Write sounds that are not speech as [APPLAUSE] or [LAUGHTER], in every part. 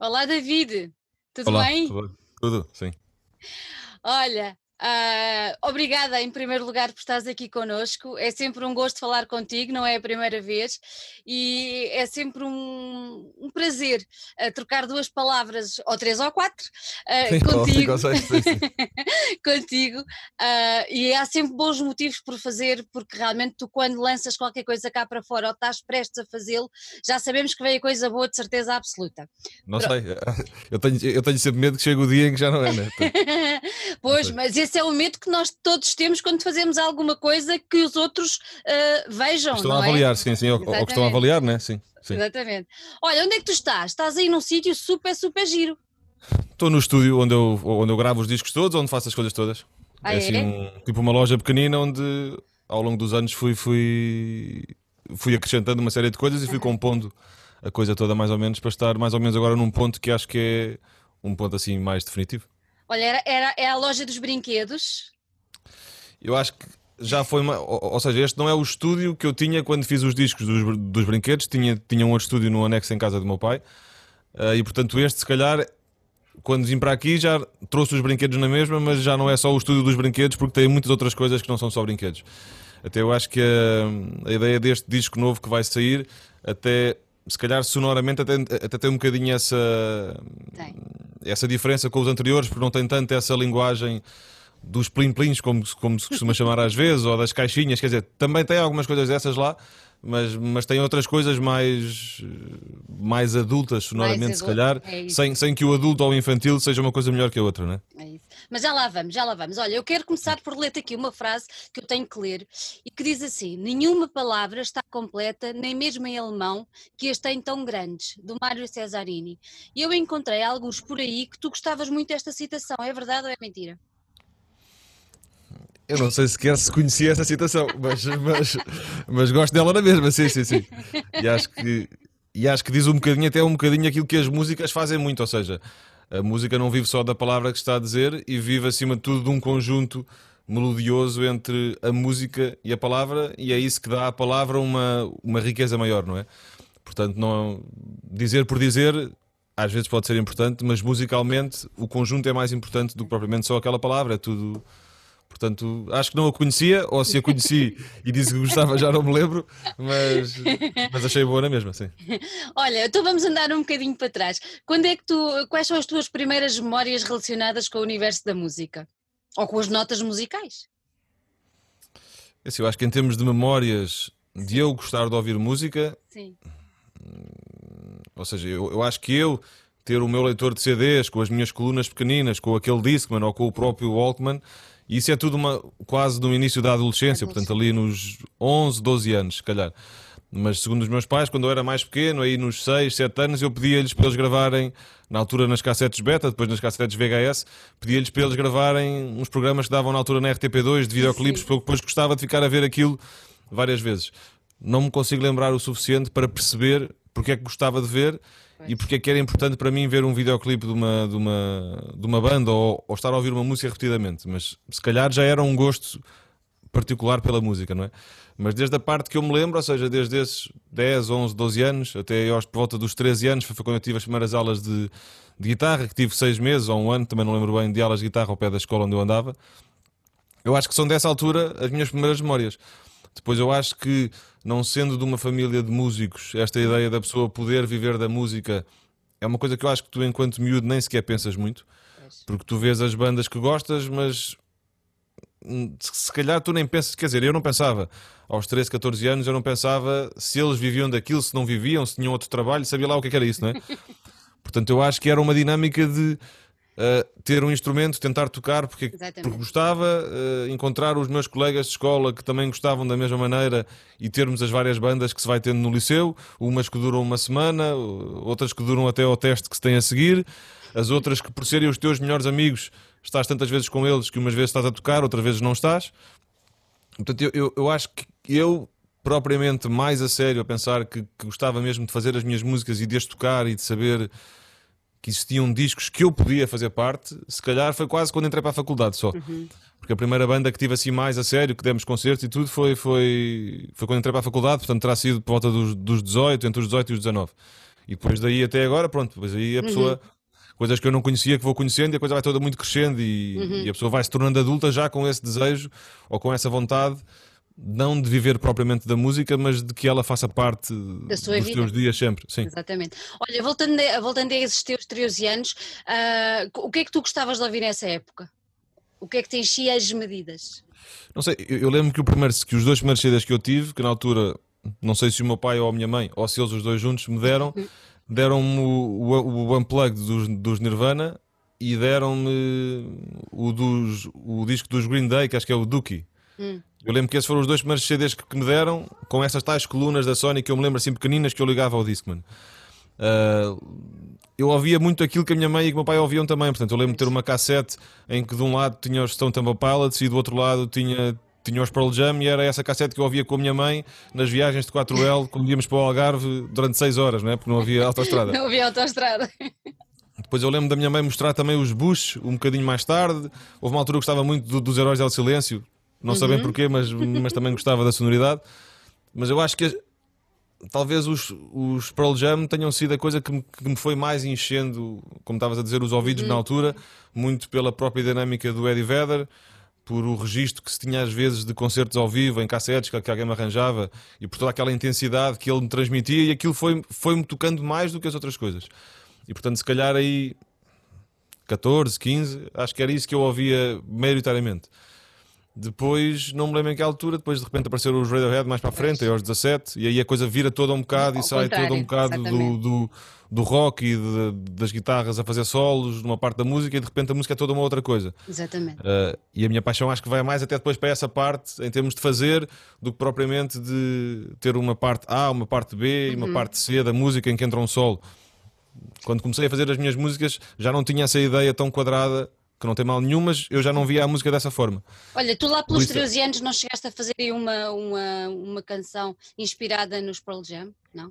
Olá, David. Tudo Olá, bem? tudo, tudo, sim. Olha, ah, obrigada em primeiro lugar por estares aqui connosco. É sempre um gosto falar contigo, não é a primeira vez, e é sempre um, um prazer ah, trocar duas palavras, ou três ou quatro, ah, Sim, [LAUGHS] contigo. sim, sim. [LAUGHS] contigo, e há sempre bons motivos por fazer, porque realmente tu, quando lanças qualquer coisa cá para fora ou estás prestes a fazê-lo, já sabemos que vem a coisa boa de certeza absoluta. Não sei, [LAUGHS] eu tenho, eu tenho sempre medo que chegue o dia em que já não é, né? pois, mas esse é o medo que nós todos temos quando fazemos alguma coisa que os outros ah, vejam. Estão a é? avaliar, sim, sim, ou, ou que estão a avaliar, né? Sim, sim. Exatamente. Olha, onde é que tu estás? Estás aí num sítio super, super giro. Estou no estúdio onde eu, onde eu gravo os discos todos, onde faço as coisas todas. Ah, é assim, é? um- tipo uma loja pequenina onde ao longo dos anos fui, fui, fui acrescentando uma série de coisas e fui compondo a coisa toda mais ou menos para estar mais ou menos agora num ponto que acho que é um ponto assim mais definitivo. Olha, era, era, é a loja dos brinquedos. Eu acho que já foi uma. Ou, ou seja, este não é o estúdio que eu tinha quando fiz os discos dos, dos brinquedos. Tinha, tinha um outro estúdio no anexo em casa do meu pai. Ah, e portanto, este, se calhar, quando vim para aqui, já trouxe os brinquedos na mesma, mas já não é só o estúdio dos brinquedos, porque tem muitas outras coisas que não são só brinquedos. Até eu acho que a, a ideia deste disco novo que vai sair, até. Se calhar sonoramente até, até tem um bocadinho essa, Tem. essa diferença com os anteriores, porque não tem tanto essa linguagem dos plim-plins, como, como se costuma chamar às vezes, ou das caixinhas, quer dizer, também tem algumas coisas dessas lá, mas, mas tem outras coisas mais, mais adultas, sonoramente, se adulto, calhar, é sem, sem que o adulto ou o infantil seja uma coisa melhor que a outra, né? É isso. Mas já lá vamos, já lá vamos. Olha, eu quero começar por ler aqui uma frase que eu tenho que ler e que diz assim: Nenhuma palavra está completa, nem mesmo em alemão, que as tem tão grandes, do Mário Cesarini. E eu encontrei alguns por aí que tu gostavas muito desta citação. É verdade ou é mentira? Eu não sei sequer se conhecia essa citação, mas, mas, mas gosto dela na mesma, sim, sim, sim. E acho que, e acho que diz um bocadinho, até um bocadinho aquilo que as músicas fazem muito, ou seja, a música não vive só da palavra que está a dizer e vive acima de tudo de um conjunto melodioso entre a música e a palavra, e é isso que dá à palavra uma, uma riqueza maior, não é? Portanto, não dizer por dizer às vezes pode ser importante, mas musicalmente o conjunto é mais importante do que propriamente só aquela palavra, é tudo. Portanto, acho que não a conhecia, ou se a conheci [LAUGHS] e disse que gostava, já não me lembro, mas, mas achei boa na mesma, sim. Olha, então vamos andar um bocadinho para trás. Quando é que tu, quais são as tuas primeiras memórias relacionadas com o universo da música? Ou com as notas musicais? Assim, eu acho que em termos de memórias de eu gostar de ouvir música, Sim. ou seja, eu, eu acho que eu ter o meu leitor de CDs com as minhas colunas pequeninas, com aquele Discman ou com o próprio Walkman, isso é tudo uma, quase no início da adolescência, portanto ali nos 11, 12 anos, se calhar. Mas segundo os meus pais, quando eu era mais pequeno, aí nos 6, 7 anos, eu pedia-lhes para eles gravarem, na altura nas cassetes beta, depois nas cassetes VHS, pedia-lhes para eles gravarem uns programas que davam na altura na RTP2 de videoclipes, porque eu depois gostava de ficar a ver aquilo várias vezes. Não me consigo lembrar o suficiente para perceber porque é que gostava de ver e porque é que era importante para mim ver um videoclipe de uma, de uma, de uma banda ou, ou estar a ouvir uma música repetidamente. Mas se calhar já era um gosto particular pela música, não é? Mas desde a parte que eu me lembro, ou seja, desde esses 10, 11, 12 anos, até aos por volta dos 13 anos, foi quando eu tive as primeiras aulas de, de guitarra, que tive 6 meses ou um ano, também não lembro bem, de aulas de guitarra ao pé da escola onde eu andava. Eu acho que são dessa altura as minhas primeiras memórias. Depois eu acho que, não sendo de uma família de músicos, esta ideia da pessoa poder viver da música é uma coisa que eu acho que tu, enquanto miúdo, nem sequer pensas muito. Porque tu vês as bandas que gostas, mas se se calhar tu nem pensas, quer dizer, eu não pensava. Aos 13, 14 anos eu não pensava se eles viviam daquilo, se não viviam, se tinham outro trabalho, sabia lá o que é que era isso, não é? [LAUGHS] Portanto, eu acho que era uma dinâmica de uh, ter um instrumento, tentar tocar porque, porque gostava, uh, encontrar os meus colegas de escola que também gostavam da mesma maneira e termos as várias bandas que se vai tendo no liceu, umas que duram uma semana, outras que duram até ao teste que se tem a seguir, as outras que por serem os teus melhores amigos estás tantas vezes com eles que umas vezes estás a tocar, outras vezes não estás. Portanto, eu, eu, eu acho que eu, propriamente mais a sério, a pensar que, que gostava mesmo de fazer as minhas músicas e de as tocar e de saber que existiam discos que eu podia fazer parte, se calhar foi quase quando entrei para a faculdade só. Porque a primeira banda que tive assim mais a sério, que demos concertos e tudo, foi, foi, foi quando entrei para a faculdade, portanto terá sido por volta dos, dos 18, entre os 18 e os 19. E depois daí até agora, pronto, depois aí a pessoa. Uhum. Coisas que eu não conhecia que vou conhecendo e a coisa vai toda muito crescendo e, uhum. e a pessoa vai se tornando adulta já com esse desejo ou com essa vontade não de viver propriamente da música, mas de que ela faça parte da sua dos vida. teus dias sempre. Sim. Exatamente. Olha, voltando, a, voltando a esses teus 13 anos, uh, o que é que tu gostavas de ouvir nessa época? O que é que te enchia as medidas? Não sei, eu, eu lembro que, o primeiro, que os dois primeiros CDs que eu tive, que na altura, não sei se o meu pai ou a minha mãe, ou se eles os dois juntos me deram, uhum. deram-me o, o, o Unplugged dos, dos Nirvana e deram-me o, dos, o disco dos Green Day, que acho que é o Dookie. Hum. Eu lembro que esses foram os dois primeiros CDs que, que, me deram, com essas tais colunas da Sony que eu me lembro assim pequeninas que eu ligava ao Discman. Uh, eu ouvia muito aquilo que a minha mãe e que o meu pai ouviam também. Portanto, eu lembro de ter uma cassete em que de um lado tinha os Stone Temple Pilots e do outro lado tinha, tinha os Pearl Jam e era essa cassete que eu ouvia com a minha mãe nas viagens de 4L quando íamos para o Algarve durante 6 horas, não é? porque não havia autostrada. [LAUGHS] não havia autostrada. Depois eu lembro da minha mãe mostrar também os Bush um bocadinho mais tarde. Houve uma altura que gostava muito do, dos Heróis del Silêncio, não uhum. sabem porquê, mas, mas também gostava da sonoridade. Mas eu acho que talvez os, os Pearl Jam tenham sido a coisa que me, que me foi mais enchendo, como estavas a dizer, os ouvidos uhum. na altura, muito pela própria dinâmica do Eddie Vedder, por o registro que se tinha às vezes de concertos ao vivo, em cassetes que, que alguém me arranjava, e por toda aquela intensidade que ele me transmitia, e aquilo foi-me foi tocando mais do que as outras coisas. E portanto, se calhar aí 14, 15, acho que era isso que eu ouvia maioritariamente. Depois, não me lembro em que altura, depois de repente apareceram os Radiohead mais para a frente, aos 17, e aí a coisa vira toda um bocado e sai toda um bocado do, do, do, rock e de, das guitarras a fazer solos numa parte da música e de repente a música é toda uma outra coisa. Exatamente. Uh, e a minha paixão acho que vai mais até depois para essa parte, em termos de fazer, do que propriamente de ter uma parte A, uma parte B e uma uhum. parte C da música em que entra um solo. Quando comecei a fazer as minhas músicas já não tinha essa ideia tão quadrada que não tem mal nenhum, mas eu já não via a música dessa forma. Olha, tu lá pelos 13 anos não chegaste a fazer uma, uma, uma canção inspirada nos Pearl Jam, não?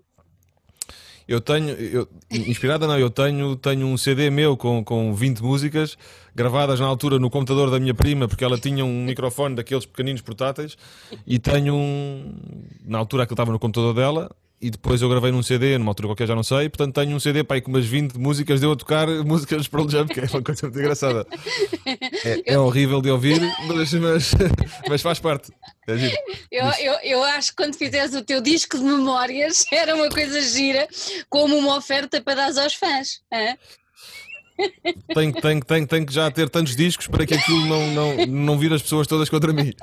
Eu tenho, eu, inspirada não, eu tenho, tenho um CD meu com, com 20 músicas gravadas na altura no computador da minha prima, porque ela tinha um microfone daqueles pequeninos portáteis, e tenho um, na altura que estava no computador dela, e depois eu gravei num CD, numa altura qualquer já não sei, portanto tenho um CD para aí com umas 20 músicas, deu a tocar [LAUGHS] músicas de Pearl Jam, que é uma coisa muito engraçada. É, é horrível de ouvir, mas, mas, [LAUGHS] mas faz parte. É eu, eu, eu acho que quando fizeres o teu disco de memórias [LAUGHS] era uma coisa gira, como uma oferta para dar aos fãs. Hein? Tenho, tenho, tenho, tenho que já ter tantos discos para que aquilo não, não, não vire as pessoas todas contra mim.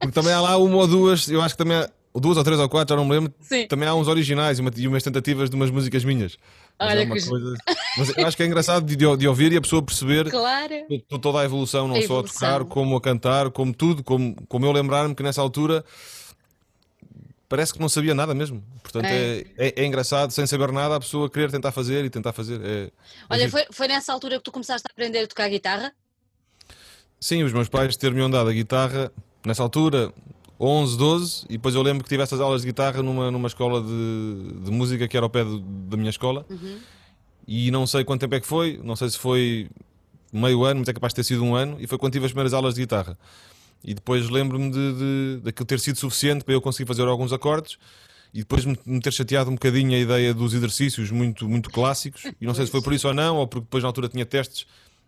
Porque também há lá uma ou duas, eu acho que também há, duas ou três ou quatro, já não me lembro. Sim. Também há uns originais e, uma, e umas tentativas de umas músicas minhas. Mas Olha, é que... coisa... Mas eu acho que é engraçado de, de, ouvir e a pessoa perceber claro. toda a evolução, não a só evolução. a tocar, como a cantar, como tudo, como, como eu lembrar-me que nessa altura parece que não sabia nada mesmo. Portanto, é. É, é, é, engraçado, sem saber nada, a pessoa querer tentar fazer e tentar fazer. É, é Olha, foi, foi nessa altura que tu começaste a aprender a tocar guitarra? Sim, os meus pais ter-me dado a guitarra nessa altura, 11, 12, e depois eu lembro que tive essas aulas de guitarra numa, numa escola de, de música que era ao pé do, da minha escola. Uhum. E não sei quanto tempo é que foi, não sei se foi meio ano, mas é capaz de ter sido um ano, e foi quando tive as primeiras aulas de guitarra. E depois lembro-me de, de, daquilo ter sido suficiente para eu conseguir fazer alguns acordes e depois me ter chateado um bocadinho a ideia dos exercícios muito, muito clássicos. E não sei se foi por isso ou não, ou porque depois na altura tinha testes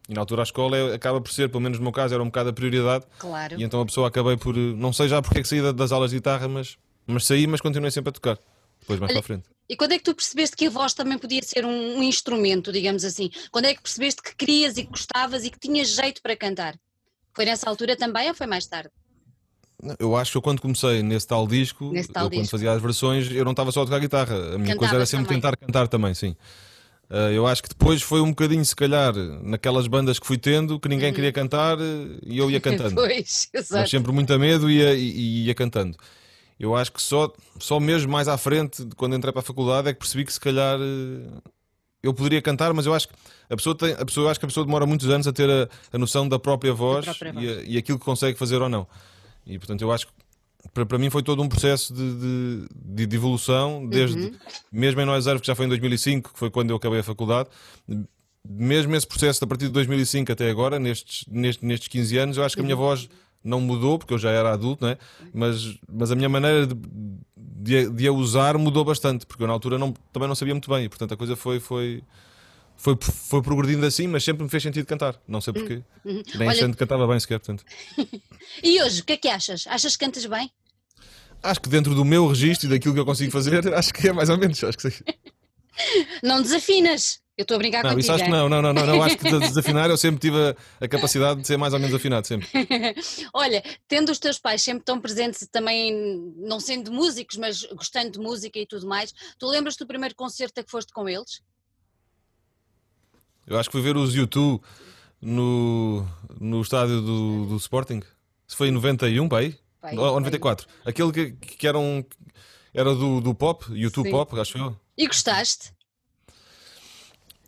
e na altura a escola é, acaba por ser, pelo menos no meu caso, era um bocado a prioridade. Claro. E então a pessoa acabei por. Não sei já porque é que saí das aulas de guitarra, mas, mas saí, mas continuei sempre a tocar. Depois mais Olha, para a frente. E quando é que tu percebeste que a voz também podia ser um, um, instrumento, digamos assim? Quando é que percebeste que querias e que gostavas e que tinhas jeito para cantar? Foi nessa altura também ou foi mais tarde? Eu acho que eu quando comecei nesse tal disco, nesse tal eu, disco. quando fazia as versões, eu não estava só a tocar guitarra. A minha Cantava coisa era sempre também. tentar cantar também, sim. Uh, eu acho que depois foi um bocadinho, se calhar, naquelas bandas que fui tendo, que ninguém uhum. queria cantar e eu ia [LAUGHS] cantando. pois, exato. Mas sempre muito a medo e ia, ia, ia, cantando. Eu acho que só, só mesmo mais à frente, quando entrei para a faculdade, é que percebi que se calhar eh, eu poderia cantar, mas eu acho que a pessoa tem, a pessoa, acho que a pessoa demora muitos anos a ter a, a noção da própria voz, da própria voz. E, a, e, aquilo que consegue fazer ou não. E portanto eu acho que para, para mim foi todo um processo de, de, de evolução, desde uhum. mesmo em Ervos, que já foi em 2005, que foi quando eu acabei a faculdade, mesmo esse processo a partir de 2005 até agora, nestes, nestes, nestes 15 anos, eu acho que a minha uhum. voz não mudou, porque eu já era adulto, né? mas, mas a minha maneira de, de, de a usar mudou bastante, porque eu na altura não, também não sabia muito bem, e portanto a coisa foi, foi, foi, foi progredindo assim, mas sempre me fez sentido cantar, não sei porquê. Uhum. Nem Olha... cantava bem sequer, portanto. [LAUGHS] e hoje, o que é que achas? Achas que cantas bem? Acho que dentro do meu registro e daquilo que eu consigo fazer, [LAUGHS] acho que é mais ou menos, acho que sim. Não desafinas. Eu estou a brincar não, contigo. Isso acho que não, não, não, não, não. Acho que de desafinar eu sempre tive a, a, capacidade de ser mais ou menos afinado, sempre. [LAUGHS] Olha, tendo os teus pais sempre tão presentes, também não sendo músicos, mas gostando de música e tudo mais, tu lembras do primeiro concerto a que foste com eles? Eu acho que fui ver os YouTube no, no estádio do, do Sporting. Se foi em 91, pai? Pai, ou 94. Pai. Aquele que, que era, um, era do, do pop, YouTube Sim. Pop, acho eu. E gostaste?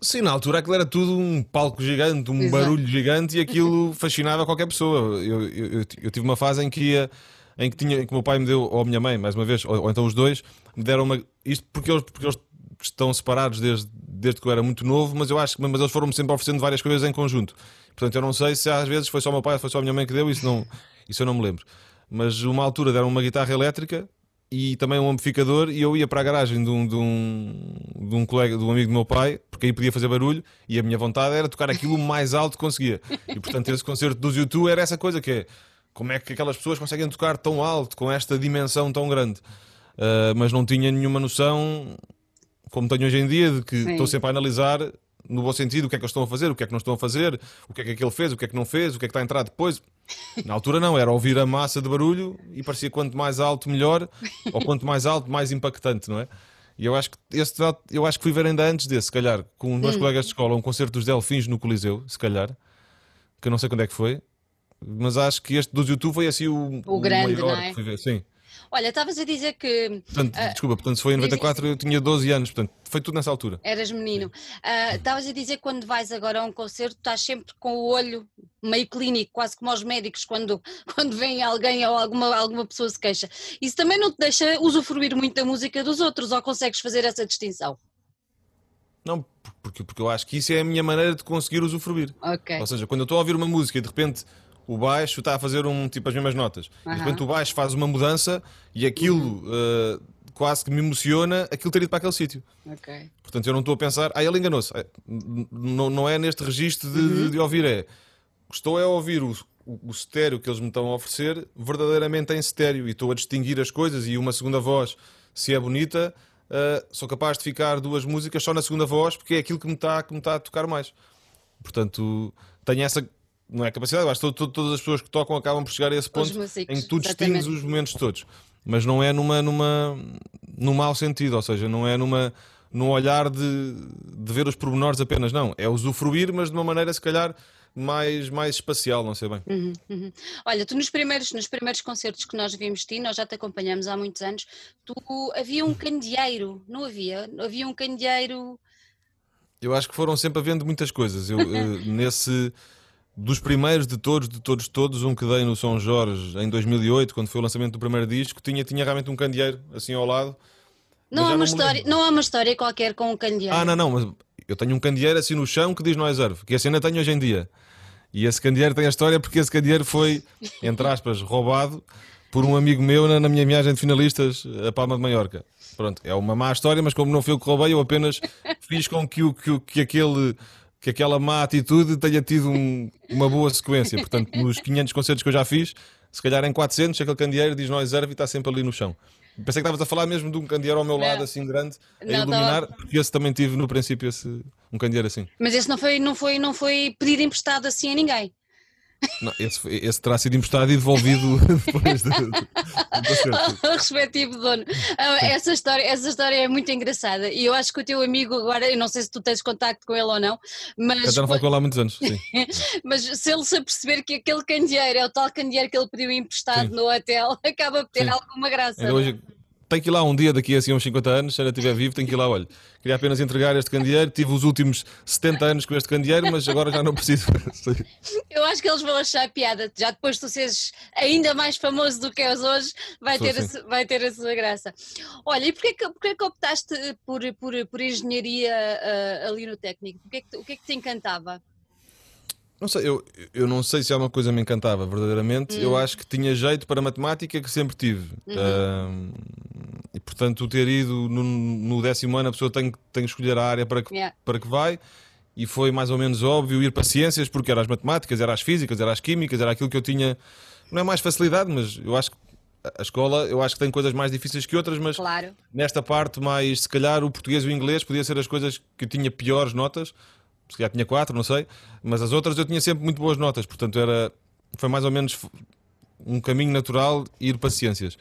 Sim, na altura aquilo era tudo um palco gigante, um Exato. barulho gigante e aquilo [LAUGHS] fascinava qualquer pessoa. Eu, eu, eu, tive uma fase em que ia, em que tinha, que o meu pai me deu, ou a minha mãe, mais uma vez, ou, ou então os dois, me deram uma. Isto porque eles, porque eles estão separados desde, desde que eu era muito novo, mas eu acho que mas eles foram-me sempre oferecendo várias coisas em conjunto. Portanto, eu não sei se às vezes foi só o meu pai, foi só a minha mãe que deu, isso, não, isso eu não me lembro. Mas uma altura deram uma guitarra elétrica e também um amplificador e eu ia para a garagem de um, de um, de um colega, de um amigo do meu pai, porque aí podia fazer barulho e a minha vontade era tocar aquilo o mais alto que conseguia. E portanto esse concerto dos YouTube era essa coisa que é como é que aquelas pessoas conseguem tocar tão alto, com esta dimensão tão grande. Uh, mas não tinha nenhuma noção, como tenho hoje em dia, de que Sim. estou sempre a analisar no bom sentido, o que é que eles estão a fazer, o que é que não estão a fazer, o que é que aquele fez, o que é que não fez, o que é que está a entrar depois. Na altura não, era ouvir a massa de barulho e parecia quanto mais alto melhor, ou quanto mais alto mais impactante, não é? E eu acho que esse eu acho que fui ver ainda antes desse, se calhar, com os meus hum. colegas de escola, um concerto dos Delfins no Coliseu, se calhar, que eu não sei quando é que foi, mas acho que este dos YouTube foi assim o, o, o grande, maior é? que fui ver, sim. Olha, estavas a dizer que. Portanto, uh, desculpa, portanto, se foi em 94, eu tinha 12 anos, portanto, foi tudo nessa altura. Eras menino. Ah, estavas uh, a dizer que quando vais agora a um concerto, estás sempre com o olho meio clínico, quase como aos médicos, quando, [LAUGHS] quando vem alguém ou alguma, alguma pessoa se queixa. Isso também não te deixa usufruir muito da música dos outros, ou consegues fazer essa distinção? Não, porque, porque eu acho que isso é a minha maneira de conseguir usufruir. Okay. Ou seja, quando eu estou a ouvir uma música e de repente o baixo está a fazer um tipo as mesmas notas. Uhum. E de repente o baixo faz uma mudança e aquilo uhum. uh, quase que me emociona aquilo ter ido para aquele sítio. Okay. Portanto, eu não estou a pensar, ah, ele enganou-se. É, não, não é neste registro de, uhum. de, ouvir, é. Estou a ouvir o, o, estéreo que eles me estão a oferecer verdadeiramente em estéreo e estou a distinguir as coisas e uma segunda voz, se é bonita, uh, sou capaz de ficar duas músicas só na segunda voz porque é aquilo que me está, que me está a tocar mais. Portanto, tenho essa não é capacidade, acho que todas as pessoas que tocam acabam por chegar a esse ponto em que tu distingues os momentos todos. Mas não é numa, numa, num mau sentido, ou seja, não é numa, num olhar de, de ver os pormenores apenas, não. É usufruir, mas de uma maneira se calhar mais, mais espacial, não sei bem. Uhum, uhum. Olha, tu nos primeiros, nos primeiros concertos que nós vimos ti, nós já te acompanhamos há muitos anos, tu havia um candeeiro, não havia? Havia um candeeiro. Eu acho que foram sempre havendo muitas coisas. Eu, [LAUGHS] eu nesse dos primeiros de todos, de todos, todos, um que dei no São Jorge em 2008, quando foi o lançamento do primeiro disco, tinha, tinha realmente um candeeiro assim ao lado. Não há, uma história, não há uma história qualquer com um candeeiro. Ah, não, não, mas eu tenho um candeeiro assim no chão que diz no reserve, que esse ainda tenho hoje em dia. E esse candeeiro tem a história porque esse candeeiro foi, entre aspas, [LAUGHS] roubado por um amigo meu na, na minha viagem de finalistas a Palma de Maiorca. Pronto, é uma má história, mas como não foi eu que roubei, eu apenas fiz com que, o, que, que aquele que aquela má atitude tenha tido um, uma boa sequência. Portanto, nos 500 concertos que eu já fiz, se calhar em 400, aquele candeeiro diz nós reserva e está sempre ali no chão. Pensei que estavas a falar mesmo de um candeeiro ao meu não. lado, assim grande, a não, iluminar, tava... porque esse também tive no princípio esse, um candeeiro assim. Mas esse não foi, não foi, não foi pedir emprestado assim a ninguém. Não, esse, esse, terá sido emprestado e devolvido [LAUGHS] depois [LAUGHS] respectivo dono. Ah, essa história, essa história é muito engraçada e eu acho que o teu amigo agora, eu não sei se tu tens contacto com ele ou não, mas. Eu já não falo com ele há muitos anos, sim. [LAUGHS] mas se ele se aperceber que aquele candeeiro é o tal candeeiro que ele pediu emprestado sim. no hotel, acaba por ter sim. alguma graça. Ainda hoje, tenho que ir lá um dia, daqui a assim, uns 50 anos, se ainda estiver vivo, tenho que ir lá, olha. Queria apenas entregar este candeeiro, tive os últimos 70 anos com este candeeiro, mas agora já não preciso. [LAUGHS] Eu acho que eles vão achar piada, já depois de tu seres ainda mais famoso do que és hoje, vai, ter assim. a, vai ter a sua graça. Olha, e porquê que, porquê que optaste por, por, por engenharia uh, ali no técnico? Porquê que, o que é que te encantava? Não sei, eu, eu não sei se é uma coisa que me encantava verdadeiramente. Hum. Eu acho que tinha jeito para matemática que sempre tive. Uhum. e portanto, ter ido no, no, décimo ano, a pessoa tem, tem que escolher a área para que, yeah. para que vai. E foi mais ou menos óbvio ir para ciências, porque era as matemáticas, era as físicas, era as químicas, era aquilo que eu tinha. Não é mais facilidade, mas eu acho que a escola, eu acho que tem coisas mais difíceis que outras, mas claro. nesta parte mais, se calhar, o português e o inglês podia ser as coisas que eu tinha piores notas se calhar tinha quatro, não sei, mas as outras eu tinha sempre muito boas notas, portanto era, foi mais ou menos um caminho natural ir para ciências.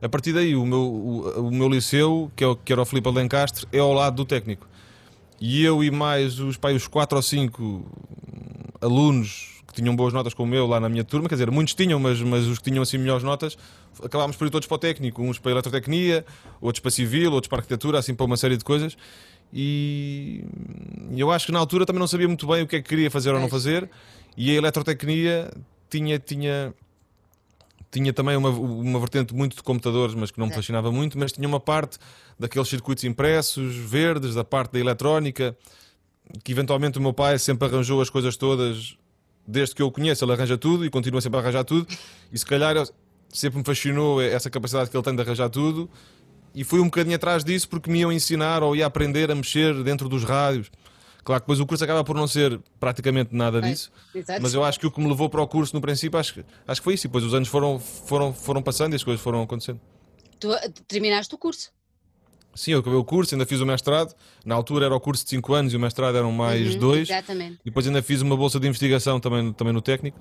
A partir daí, o meu, o, o meu liceu, que, é o, que era o Filipe Alencastre, é ao lado do técnico. E eu e mais os, pai, os quatro ou cinco alunos que tinham boas notas como eu lá na minha turma, quer dizer, muitos tinham, mas, mas os que tinham assim melhores notas, acabámos por ir todos para o técnico, uns para a eletrotecnia, outros para civil, outros para arquitetura, assim para uma série de coisas. E eu acho que na altura também não sabia muito bem o que é que queria fazer ou não fazer, e a eletrotecnia tinha, tinha, tinha também uma, uma vertente muito de computadores, mas que não me fascinava muito, mas tinha uma parte daqueles circuitos impressos, verdes, da parte da eletrónica, que eventualmente o meu pai sempre arranjou as coisas todas, desde que eu o conheço, ele arranja tudo e continua sempre a arranjar tudo, e se calhar sempre me fascinou essa capacidade que ele tem de arranjar tudo e fui um bocadinho atrás disso porque me iam ensinar ou ia aprender a mexer dentro dos rádios. Claro que depois o curso acaba por não ser praticamente nada disso, é, mas eu acho que o que me levou para o curso no princípio acho, acho que foi isso. E depois os anos foram, foram, foram passando e as coisas foram acontecendo. Tu eh, terminaste o curso? Sim, eu acabei o curso, ainda fiz o mestrado. Na altura era o curso de 5 anos e o mestrado eram mais 2. Uhum, exatamente. E depois ainda fiz uma bolsa de investigação também, também no técnico.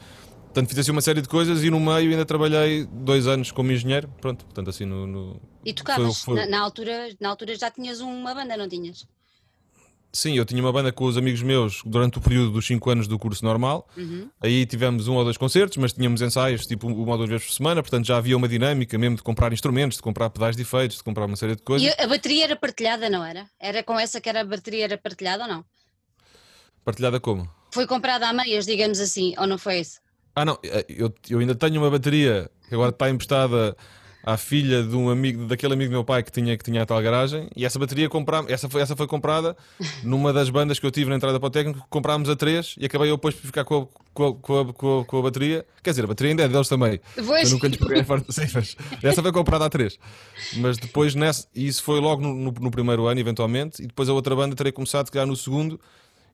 Portanto, fiz assim uma série de coisas e no meio ainda trabalhei dois anos como engenheiro. Pronto, portanto, assim no. no... E tocavas? Foi, foi... Na, na, altura, na altura já tinhas uma banda, não tinhas? Sim, eu tinha uma banda com os amigos meus durante o período dos 5 anos do curso normal. Uhum. Aí tivemos um ou dois concertos, mas tínhamos ensaios tipo uma ou duas vezes por semana, portanto já havia uma dinâmica mesmo de comprar instrumentos, de comprar pedais de efeitos, de comprar uma série de coisas. E a bateria era partilhada, não era? Era com essa que era a bateria era partilhada ou não? Partilhada como? Foi comprada a meias, digamos assim, ou não foi isso? Ah, não, eh, eu, eu ainda tenho uma bateria que agora está emprestada à filha de um amigo, daquele amigo do meu pai que tinha, que tinha a tal garagem, e essa bateria essa foi, essa foi comprada numa das bandas que eu tive na entrada para o técnico, comprámos a três e acabei eu depois por ficar com a, com, a, com, a, com, a, com a bateria. Quer dizer, a bateria ainda é deles também. Pois. Eu nunca lhes peguei a Sim, mas essa foi comprada a três. Mas depois nessa, e isso foi logo no, no, no, primeiro ano, eventualmente, e depois a outra banda terei começado a no segundo,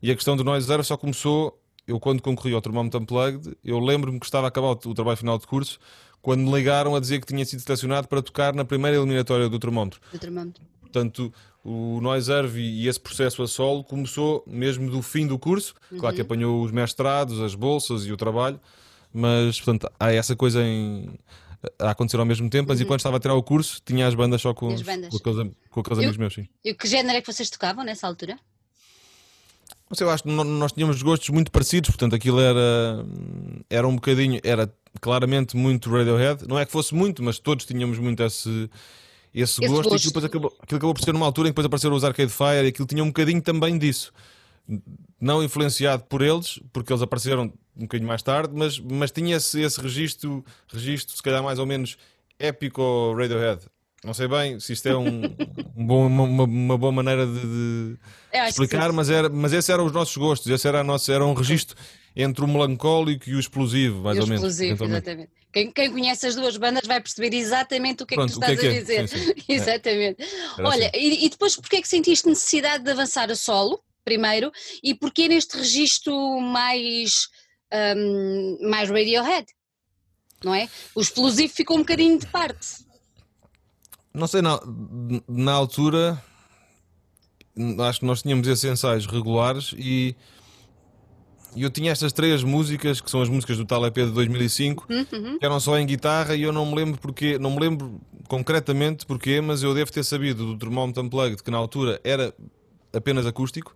e a questão do Noise Zero só começou eu quando concorri ao Termómetro Unplugged, eu lembro-me que estava a acabar o, o, trabalho final de curso, quando me ligaram a dizer que tinha sido selecionado para tocar na primeira eliminatória do Termómetro. Do termómetro. Portanto, o Noiserve e esse processo a solo começou mesmo do fim do curso. Uhum. Claro que apanhou os mestrados, as bolsas e o trabalho, mas portanto há essa coisa em, a acontecer ao mesmo tempo. Mas uhum. enquanto estava a tirar o curso, tinha as bandas só com, os, bandas. com aqueles, com aqueles amigos meus. Sim. E que género é que vocês tocavam nessa altura? Mas eu acho que nós tínhamos gostos muito parecidos, portanto aquilo era, era um bocadinho, era claramente muito Radiohead. Não é que fosse muito, mas todos tínhamos muito esse, esse, esse gosto. gosto. E depois acabou, aquilo acabou por ser numa altura em que depois apareceram os Arcade Fire e aquilo tinha um bocadinho também disso. Não influenciado por eles, porque eles apareceram um bocadinho mais tarde, mas, mas tinha esse, esse registro, registro, se calhar mais ou menos épico Radiohead. Não sei bem se isto é um, um bom, uma, uma, boa maneira de, de explicar, mas, era, mas esses eram os nossos gostos, esse era, a nossa, era um registro entre o melancólico e o explosivo, mais ou menos. Explosivo, exatamente. Quem, quem, conhece as duas bandas vai perceber exatamente o que Pronto, é que tu estás que é que é? a dizer. Sim, sim. [LAUGHS] exatamente. É. Olha, assim. e, e, depois porquê é que sentiste necessidade de avançar a solo, primeiro, e porquê neste registro mais, um, mais Radiohead? Não é? O explosivo ficou um bocadinho de parte. Não sei, na, na altura acho que nós tínhamos esses ensaios regulares e eu tinha estas três músicas que são as músicas do tal EP de 2005 uhum. que eram só em guitarra e eu não me lembro porque, não me lembro concretamente porquê, mas eu devo ter sabido do Thermometer Unplugged que na altura era apenas acústico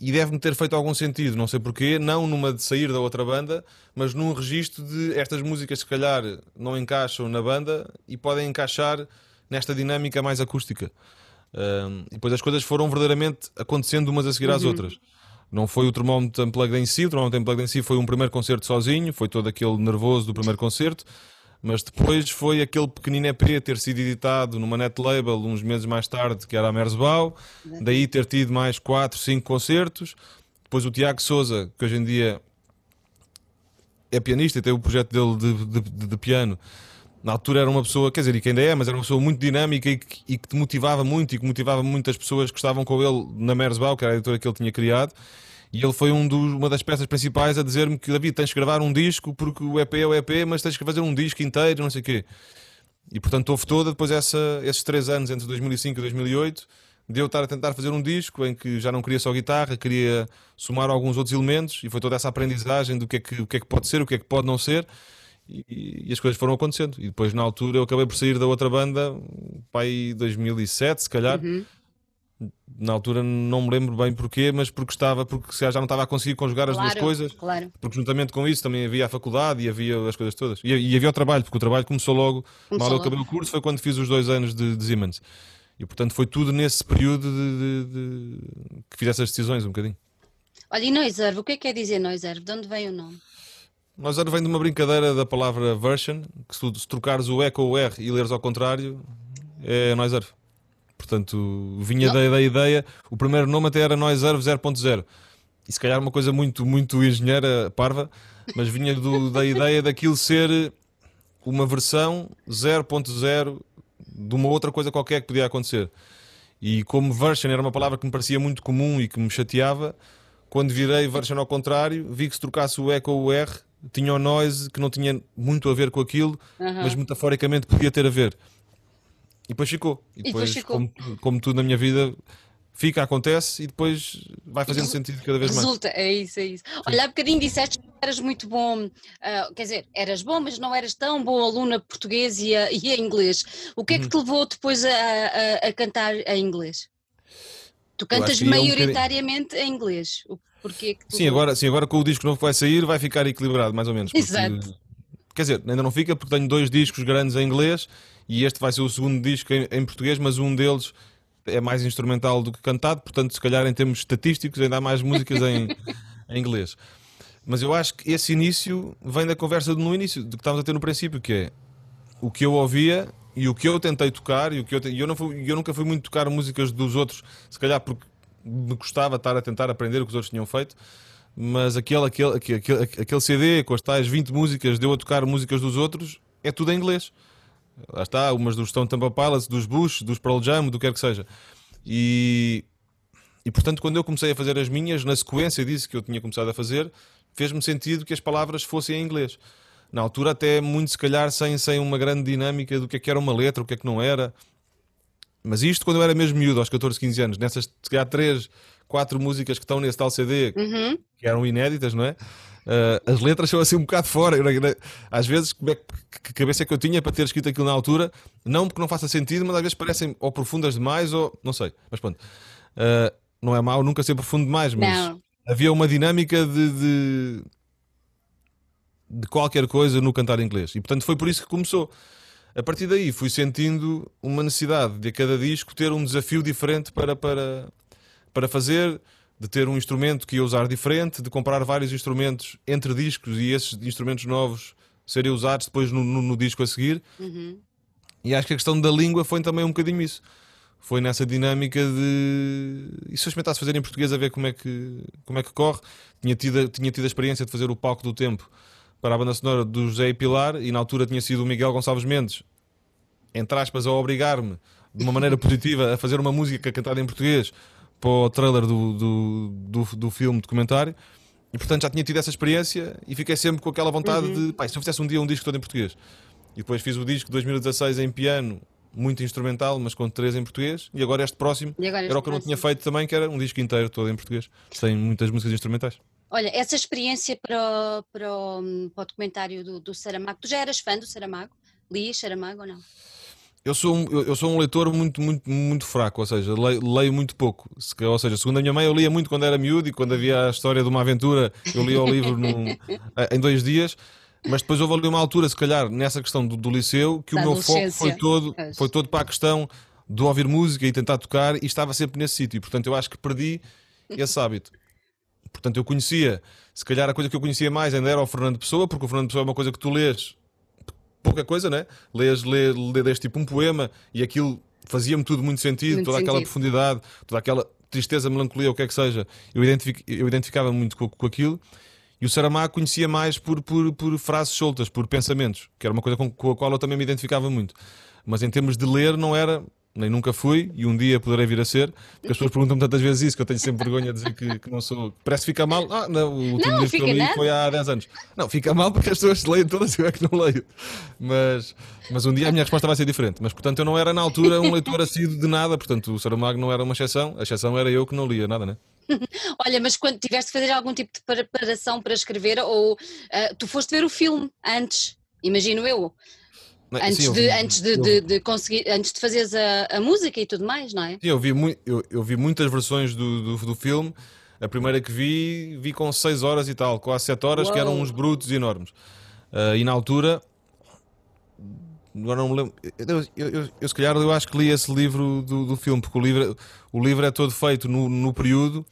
e deve-me ter feito algum sentido, não sei porquê, não numa de sair da outra banda, mas num registro de estas músicas se calhar não encaixam na banda e podem encaixar nesta dinâmica mais acústica. Um, e depois as coisas foram verdadeiramente acontecendo umas a seguir às uhum. outras. Não foi o termómetro unplugged em si, o termómetro unplugged em si foi um primeiro concerto sozinho, foi todo aquele nervoso do primeiro concerto, mas depois foi aquele pequenino EP ter sido editado numa net label uns meses mais tarde, que era a Merzbau, daí ter tido mais 4, 5 concertos. Depois o Tiago Souza, que hoje em dia é pianista e tem o projeto dele de, de, de, de piano na altura era uma pessoa, quer dizer, e que ainda é, mas era uma pessoa muito dinâmica e que, e que te motivava muito e que motivava muitas pessoas que estavam com ele na Mersbau, que era a editora que ele tinha criado. E ele foi um dos, uma das peças principais a dizer-me que David, tens que gravar um disco porque o EP é o EP, mas tens que fazer um disco inteiro, não sei o quê. E portanto houve toda depois essa, esses três anos entre 2005 e 2008 de eu estar a tentar fazer um disco em que já não queria só guitarra, queria somar alguns outros elementos e foi toda essa aprendizagem do que é que, o que, é que pode ser, o que é que pode não ser e, e, as coisas foram acontecendo. E depois, na altura, eu acabei por sair da outra banda, pai 2007, se calhar. Uhum. Na altura não me lembro bem porquê, mas porque estava, porque já não estava a conseguir conjugar as claro, duas coisas. Claro. Porque juntamente com isso também havia a faculdade e havia as coisas todas. E, e havia o trabalho, porque o trabalho começou logo, começou mal eu acabei o curso, foi quando fiz os dois anos de, de Siemens. E portanto foi tudo nesse período de, de, que fiz essas decisões um bocadinho. Olha, e Noiserve, o que é que quer dizer Noiserve? De onde vem o nome? Noiserve vem de uma brincadeira da palavra version, que se, se trocares o E com o R e leres ao contrário, é Noiserve. Portanto, vinha da, da, ideia, o primeiro nome até era Noiserve 0.0. E se calhar uma coisa muito, muito engenheira, parva, mas vinha do, da ideia daquilo ser uma versão 0.0 de uma outra coisa qualquer que podia acontecer. E como version era uma palavra que me parecia muito comum e que me chateava, quando virei version ao contrário, vi que se trocasse o E com o R, tinha o noise que não tinha muito a ver com aquilo, uhum. mas metaforicamente podia ter a ver. E depois ficou. E depois, e depois. Como, como tudo na minha vida, fica, acontece e depois vai fazendo sentido cada vez Resulta, mais. é isso, é isso. Olha, há bocadinho disseste que eras muito bom, uh, quer dizer, eras bom, mas não eras tão bom aluna português e a, e a inglês. O que é que uhum. te levou depois a, a, a cantar em inglês? Tu cantas maioritariamente um em inglês. Porquê tu... sim, agora, sim, agora com o disco novo que vai sair vai ficar equilibrado, mais ou menos. Porque, Exato. Quer dizer, ainda não fica porque tenho dois discos grandes em inglês e este vai ser o segundo disco em, em português, mas um deles é mais instrumental do que cantado, portanto, se calhar em termos estatísticos, ainda há mais músicas em, [LAUGHS] em inglês. Mas eu acho que esse início vem da conversa no início, do que estávamos a ter no princípio, que é o que eu ouvia e o que eu tentei tocar, e o que eu, te... eu, não fui, eu nunca fui muito tocar músicas dos outros, se calhar porque me gostava estar a tentar aprender o que os outros tinham feito, mas aquele, aquele, aquele, aquele CD com as tais 20 músicas, deu a tocar músicas dos outros, é tudo em inglês. Lá está, umas dos Stone Temple Pilots, dos Bush, dos Pearl Jam, do que quer que seja. E, e portanto, quando eu comecei a fazer as minhas, na sequência disso que eu tinha começado a fazer, fez-me sentido que as palavras fossem em inglês. Na altura, até muito se calhar sem, sem uma grande dinâmica do que é que era uma letra, o que é que não era. Mas isto quando eu era mesmo miúdo, aos 14, 15 anos, nessas, se calhar, 3, 4 músicas que estão nesse tal CD, uhum. que eram inéditas, não é? Uh, as letras são assim um bocado fora. Às vezes, como é que, que cabeça é que eu tinha para ter escrito aquilo na altura? Não porque não faça sentido, mas às vezes parecem ou profundas demais ou não sei. Mas pronto, uh, não é mau nunca ser profundo demais, mas não. havia uma dinâmica de, de, de, qualquer coisa no cantar inglês. E portanto foi por isso que começou. A partir daí fui sentindo uma necessidade de a cada disco ter um desafio diferente para, para, para fazer de ter um instrumento que ia usar diferente, de comprar vários instrumentos entre discos e esses instrumentos novos serem usados depois no, no, no disco a seguir. Uhum. E acho que a questão da língua foi também um bocadinho isso. Foi nessa dinâmica de. E se eu experimentasse fazer em português a ver como é que, como é que corre? Tinha tido, tinha tido a experiência de fazer o palco do tempo para a banda sonora do José e Pilar e na altura tinha sido o Miguel Gonçalves Mendes, entre aspas, a obrigar-me de uma maneira positiva a fazer uma música cantada em português para o trailer do, do, do, do filme documentário. E portanto já tinha tido essa experiência e fiquei sempre com aquela vontade uhum. de, pá, se eu fizesse um dia um disco todo em português. E depois fiz o disco de 2016 em piano, muito instrumental, mas com três em português. E agora este próximo agora este era o que eu não tinha feito também, que era um disco inteiro todo em português, sem muitas músicas instrumentais. Olha, essa experiência para o, para o, para o documentário do, do Saramago, tu já eras fã do Saramago? Lias Saramago ou não? Eu sou, um, eu sou um leitor muito, muito, muito fraco, ou seja, leio, leio, muito pouco. Ou seja, segundo a minha mãe, eu lia muito quando era miúdo e quando havia a história de uma aventura, eu lia o livro num, [LAUGHS] em dois dias. Mas depois houve ali uma altura, se calhar, nessa questão do, do liceu, que da o meu foco foi todo, foi todo para a questão de ouvir música e tentar tocar e estava sempre nesse sítio. Portanto, eu acho que perdi [LAUGHS] esse hábito. Portanto, eu conhecia, se calhar a coisa que eu conhecia mais ainda era o Fernando Pessoa, porque o Fernando Pessoa é uma coisa que tu lês pouca coisa, né? Lês, lê, lês tipo um poema e aquilo fazia-me tudo muito sentido, muito toda sentido. aquela profundidade, toda aquela tristeza, melancolia, o que é que seja. Eu, identific, eu identificava muito com, com aquilo. E E o Saramago conhecia mais por, por, por frases soltas, por pensamentos, que era uma coisa com, com a qual eu também me identificava muito. Mas em termos de ler, não era nem nunca fui e um dia poderei vir a ser, porque as pessoas perguntam-me tantas vezes isso que eu tenho sempre vergonha de dizer que, que não sou. Parece que fica mal. Ah, não, o último livro que eu li foi há 10 anos. Não, fica mal porque as pessoas leem todas e eu é que não leio. Mas, mas um dia a minha resposta vai ser diferente. Mas portanto eu não era na altura um leitor assíduo de nada, portanto o Saramago não era uma exceção, a exceção era eu que não lia nada, né? [LAUGHS] Olha, mas quando tiveste de fazer algum tipo de preparação para escrever, ou ah, tu foste ver o filme antes, imagino eu, antes, sim, de, vi- antes de, de- de conseguir, antes de fazeres a, a música e tudo mais, não é? Sim, eu vi, eu, eu vi muitas versões do, do, do filme. A primeira que vi, vi com 6 horas e tal, quase 7 horas, que eram Uou. uns brutos enormes. Ah, e na altura, agora não me lembro, eu, eu, eu- eu se calhar eu acho que li esse livro do, do filme, porque o livro, o livro é todo feito no, no período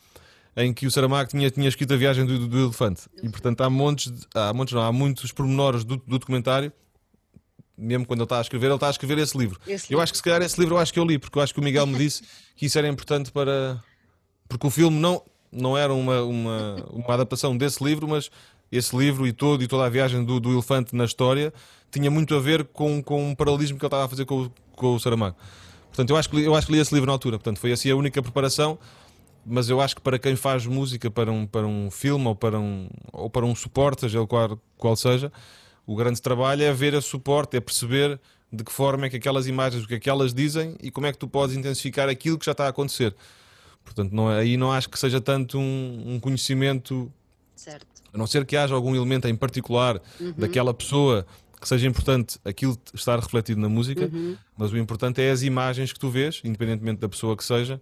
em que o Saramago tinha, tinha escrito a viagem do, do elefante. E portanto há montes, de- há montes não, há muitos pormenores do, do documentário. Mesmo quando ele está a escrever, ele está a escrever esse livro. Esse Eu livro. acho que se calhar esse livro eu acho que eu li, porque eu acho que o Miguel me disse [LAUGHS] que isso era importante para. Porque o filme não, não era uma, uma, uma adaptação desse livro, mas esse livro e todo e toda a viagem do, do elefante na história tinha muito a ver com, com um paralelismo que ele estava a fazer com, o- com o Saramago. Portanto, eu acho, que, li- eu acho que li esse livro na altura. Portanto, foi assim a única preparação. Mas eu acho que para quem faz música para um, para um filme ou para um, ou para um suporte, seja ele qual, qual seja, o grande trabalho é ver esse suporte, é perceber de que forma é que aquelas imagens, o que é que elas dizem e como é que tu podes intensificar aquilo que já está a acontecer. Portanto, não, é- aí não acho que seja tanto um, um conhecimento, Certo. a não ser que haja algum elemento em particular daquela pessoa que seja importante aquilo estar refletido na música, mas o importante é as imagens que tu vês, independentemente da pessoa que seja,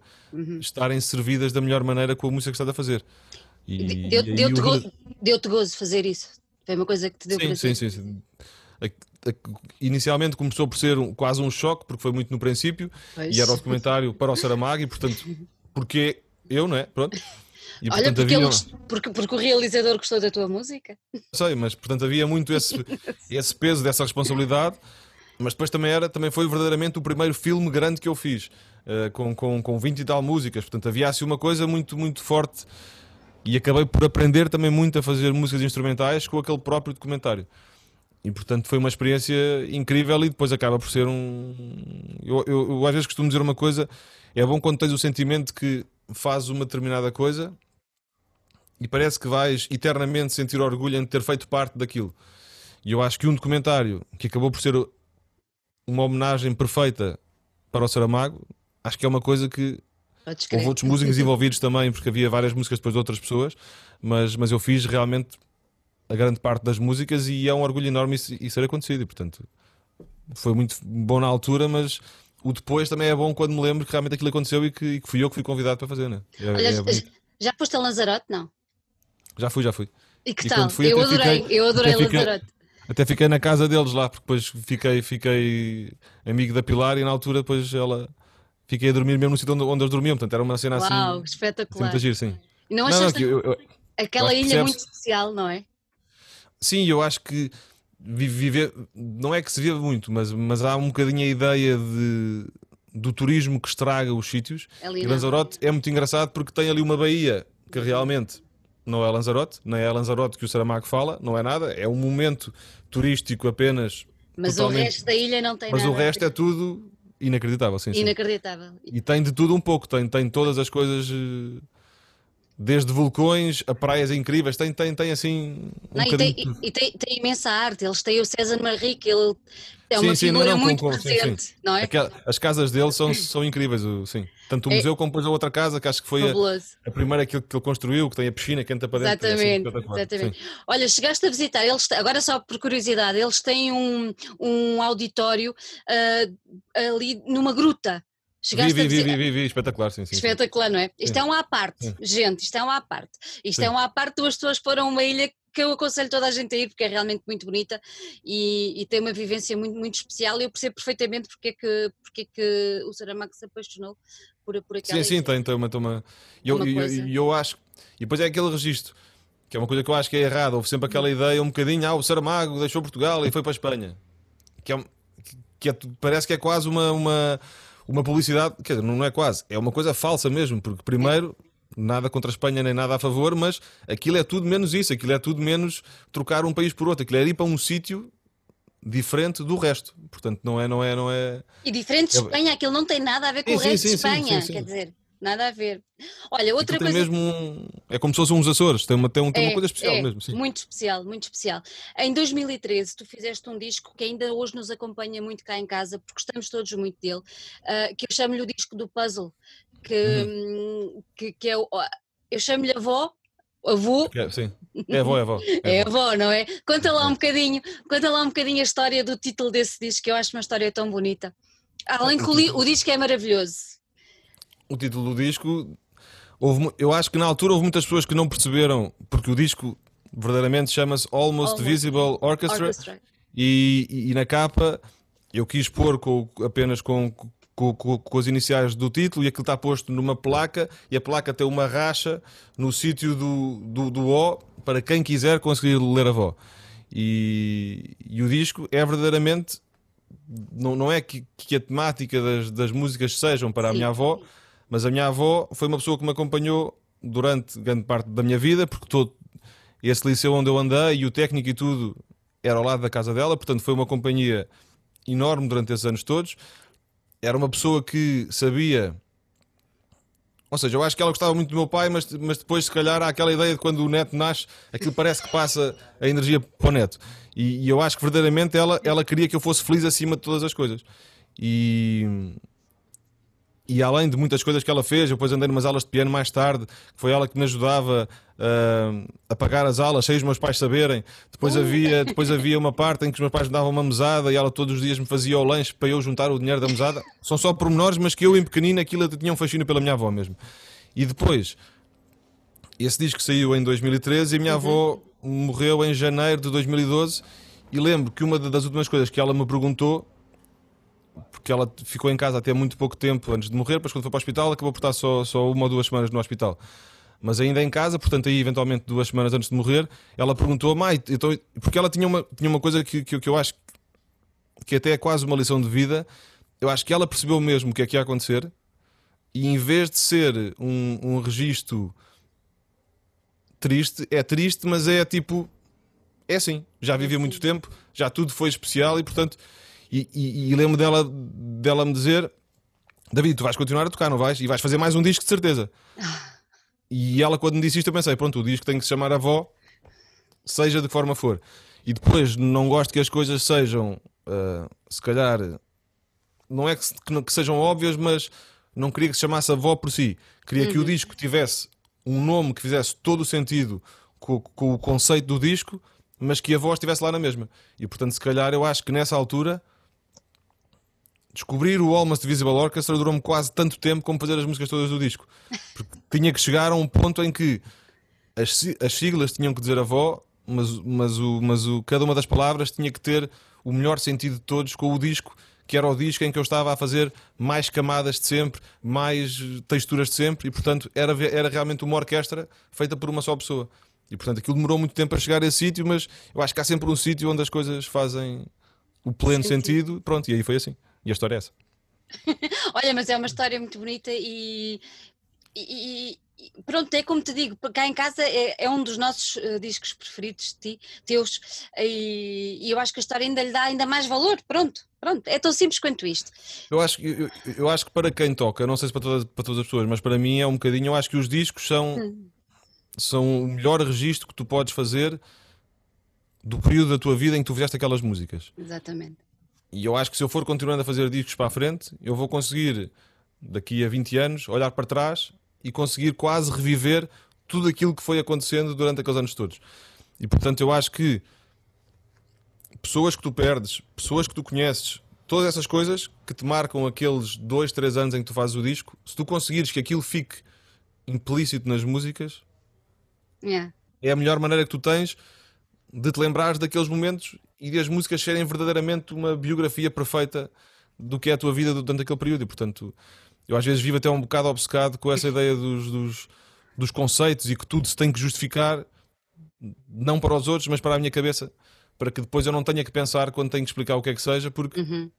estarem servidas da melhor maneira com a música que estás a fazer. E- Deu- e Deu-te o- go- deu-te gozo fazer isso? Foi uma coisa que te deu Sim, sim, sim, sim. A- a- Inicialmente começou por ser um- quase um choque, porque foi muito no princípio, Pois. e era o documentário para o Saramago, e portanto, [LAUGHS] porque eu, não é? Pronto. E, Olha, portanto, porque, havia, porque, porque o realizador gostou da tua música? sei, mas portanto havia muito esse, [LAUGHS] esse peso dessa responsabilidade, mas depois também, era, também foi verdadeiramente o primeiro filme grande que eu fiz, eh, com, com, com 20 e tal músicas, portanto havia assim uma coisa muito, muito forte, e acabei por aprender também muito a fazer músicas instrumentais com aquele próprio documentário. E portanto foi uma experiência incrível e depois acaba por ser um. Eu, eu, eu às vezes costumo dizer uma coisa: é bom quando tens o sentimento que fazes uma determinada coisa e parece que vais eternamente sentir orgulho em ter feito parte daquilo. E eu acho que um documentário que acabou por ser uma homenagem perfeita para o Saramago, acho que é uma coisa que. Houve outros músicos envolvidos também, porque havia várias músicas depois de outras pessoas, mas, mas eu fiz realmente a grande parte das músicas e é um orgulho enorme isso, isso ter acontecido. E, portanto, foi muito bom na altura, mas o depois também é bom quando me lembro que realmente aquilo aconteceu e que, e que fui eu que fui convidado para fazer. Né? É- Olha, é já foste a Lanzarote? Não. já fui, já fui. E que E tal? fui, eu adorei, fiquei- eu adorei até fiquei- Lanzarote. Até fiquei na casa deles lá, porque depois fiquei, fiquei amigo da Pilar e na altura depois ela. Fiquei a dormir mesmo no sítio onde, onde eles dormiam, portanto era uma cena Uau, assim. assim espetacular. agir, sim. E não Não, não, achaste que eu- eu- aquela ilha percebes- muito especial, não é? Sim, eu acho que vi- viver não é que se vive muito, mas, mas há um bocadinho a ideia de, do turismo que estraga os sítios. Ali E não. Lanzarote é muito engraçado porque tem ali uma baía que realmente não é Lanzarote, não é Lanzarote que o Saramago fala, não é nada, é um momento turístico apenas. Mas totalmente- o resto da ilha não tem Mas nada. o resto é tudo inacreditável, sim, sim. inacreditável. E tem de tudo um pouco, tem, tem todas as coisas, eh, desde vulcões a praias incríveis, tem, tem, tem assim um Não, e tem, de e tem- tem imensa arte. Eles têm o César Manrique, ele é Sim, uma sim, não, figura não, muito com- com- sim, presente, não é? Aquela- as casas dele são, são incríveis, sim. Tanto o É- museu como depois a outra casa, que acho que foi a, a primeira que ele, que ele construiu, que tem a piscina que entra para dentro. é assim Exatamente, exatamente. sim. Olha, chegaste a visitar, eles, agora só por curiosidade, eles têm um, um auditório ah, ali numa gruta. Chegaste vi, a vi, visitar. vi, vi, vi, espetacular, sim, sim. sim. Espetacular, não é? Isto Sim. é um à parte, gente, isto é um à parte. Isto Sim. é um à parte, duas pessoas foram a uma ilha que eu aconselho toda a gente a ir, porque é realmente muito bonita e, e tem uma vivência muito, muito especial. E eu percebo perfeitamente porque é que, porque é que o Saramago se apaixonou por, por aquela Sim, sim, tem, tem uma. Tem uma... E eu, Uma eu- coisa. e eu acho. E depois é aquele registro, que é uma coisa que eu acho que é errado. Houve sempre aquela ideia, um bocadinho, ah, o Saramago deixou Portugal e foi para a Espanha. Que, é, que é- parece que é quase uma, uma, uma publicidade, quer dizer, não é quase, é uma coisa falsa mesmo, porque primeiro nada contra a Espanha nem nada a favor, mas aquilo é tudo menos isso, aquilo é tudo menos trocar um país por outro, aquilo é ir para um sítio diferente do resto. Portanto, não é, não é, não é. E diferente de É- Espanha, aquilo não tem nada a ver com Sim, o resto sim, de Espanha, sim, quer dizer, nada a ver. Olha, outra coisa. mesmo um- é como se fossem uns Açores, tem uma, tem um- tem uma É, coisa especial é, mesmo. Sim. Muito especial, muito especial. Em 2013, tu fizeste um disco que ainda hoje nos acompanha muito cá em casa, porque gostamos todos muito dele, ah, que eu chamo-lhe o disco do puzzle, que, Uhum. hum, que, que é o. Eu chamo-lhe avó, avô, É, sim. É avó, é avó. é [LAUGHS] É avó. avó, não é? Conta lá um bocadinho, conta lá um bocadinho a história do título desse disco, que eu acho uma história tão bonita. Além que o, li- o disco é maravilhoso. O título do disco, houve eu acho que na altura houve muitas pessoas que não perceberam, porque o disco verdadeiramente chama-se Almost, Almost Visible Orchestra. Orchestra. E, e- e na capa eu quis pôr com- apenas com, com, com- com as iniciais do título e aquilo está posto numa placa e a placa tem uma racha no sítio do, do, do O para quem quiser conseguir ler a vó. E, e o disco é verdadeiramente. Não, não é que, que a temática das, das músicas sejam para a Sim. minha avó, mas a minha avó foi uma pessoa que me acompanhou durante grande parte da minha vida, porque todo esse liceu onde eu andei e o técnico e tudo era ao lado da casa dela, portanto foi uma companhia enorme durante esses anos todos. Era uma pessoa que sabia. Ou seja, eu acho que ela gostava muito do meu pai, mas, mas depois, se calhar, há aquela ideia de quando o neto nasce, aquilo parece que passa a energia para o neto. E, e eu acho que verdadeiramente ela, ela queria que eu fosse feliz acima de todas as coisas. E, e além de muitas coisas que ela fez, eu depois andei numas aulas de piano mais tarde, que foi ela que me ajudava ah, a pagar as aulas, sem os meus pais saberem. Depois, havia, depois havia uma parte em que os meus pais me davam uma mesada e ela todos os dias me fazia o lanche para eu juntar o dinheiro da mesada. São só pormenores, mas que eu em pequenino aquilo tinha um fascínio pela minha avó mesmo. E depois, esse disco saiu em 2013 e a minha avó morreu em janeiro de 2012 e lembro que uma das últimas coisas que ela me perguntou porque ela ficou em casa até muito pouco tempo antes de morrer, depois quando foi para o hospital acabou por estar só, só uma ou duas semanas no hospital. Mas ainda em casa, portanto aí eventualmente duas semanas antes de morrer, ela perguntou, mãe, então, porque ela tinha uma, tinha uma coisa que, que, que eu acho que até é quase uma lição de vida, eu acho que ela percebeu mesmo o que é que ia acontecer e em vez de ser um, um registro triste, é triste, mas é tipo, é assim, já vivi muito tempo, já tudo foi especial e portanto, e, e- e lembro dela, dela me dizer: David, tu vais continuar a tocar, não vais? E vais fazer mais um disco de certeza. E ela, quando me disse isto, eu pensei: pronto, o disco tem que se chamar Avó, seja de que forma for. E depois, não gosto que as coisas sejam, ah, se calhar, não é que, se- que não- que sejam óbvias, mas não queria que se chamasse Avó por si. Queria que o disco tivesse um nome que fizesse todo o sentido com, com o conceito do disco, mas que a voz estivesse lá na mesma. E portanto, se calhar, eu acho que nessa altura descobrir o Almost Visible Orchestra durou-me quase tanto tempo como fazer as músicas todas do disco. Porque tinha que chegar a um ponto em que as, as siglas tinham que dizer avó, mas, mas, o, mas o, cada uma das palavras tinha que ter o melhor sentido de todos com o disco, que era o disco em que eu estava a fazer mais camadas de sempre, mais texturas de sempre, e portanto era, era realmente uma orquestra feita por uma só pessoa. E portanto aquilo demorou muito tempo a chegar a esse sítio, mas eu acho que há sempre um sítio onde as coisas fazem o pleno Sentido. sentido, pronto, e aí foi assim. E a história é essa. [LAUGHS] Olha, mas é uma história muito bonita e, e- e- pronto, é como te digo, cá em casa é, é um dos nossos eh, discos preferidos de ti, teus, e, e eu acho que a história ainda lhe dá ainda mais valor, pronto, pronto, é tão simples quanto isto. Eu acho, que- eu, eu acho que para quem toca, não sei se para todas, para todas as pessoas, mas para mim é um bocadinho. Eu acho que os discos são, são o melhor registro que tu podes fazer do período da tua vida em que tu fizeste aquelas músicas. Exatamente. E eu acho que se eu for continuando a fazer discos para a frente, eu vou conseguir, daqui a 20 anos, olhar para trás e conseguir quase reviver tudo aquilo que foi acontecendo durante aqueles anos todos. E portanto, eu acho que pessoas que tu perdes, pessoas que tu conheces, todas essas coisas que te marcam aqueles dois, três anos em que tu fazes o disco, se tu conseguires que aquilo fique implícito nas músicas, Yeah. é a melhor maneira que tu tens de te lembrares daqueles momentos e de as músicas serem verdadeiramente uma biografia perfeita do que é a tua vida durante aquele período. E portanto, eu às vezes vivo até um bocado obcecado com essa ideia dos, dos, dos conceitos e que tudo se tem que justificar, não para os outros, mas para a minha cabeça, para que depois eu não tenha que pensar quando tenho que explicar o que é que seja, porque Uhum.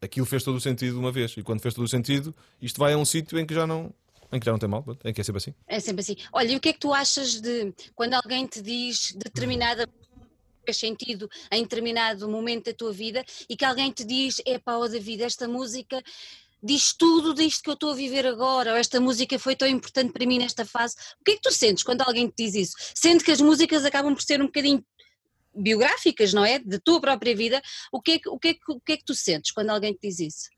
aquilo fez todo o sentido uma vez. E quando fez todo o sentido, isto vai a um sítio em que já não, em que já não tem mal, em que é sempre assim. É sempre assim. Olha, e o que é que tu achas de quando alguém te diz determinada fez sentido em determinado momento da tua vida e que alguém te diz, é pá, oh David, esta música diz tudo disto que eu estou a viver agora, ou esta música foi tão importante para mim nesta fase. O que é que tu sentes quando alguém te diz isso? Sendo que as músicas acabam por ser um bocadinho biográficas, não é? De tua própria vida, o que é que, o que, é que, o que, é que tu sentes quando alguém te diz isso?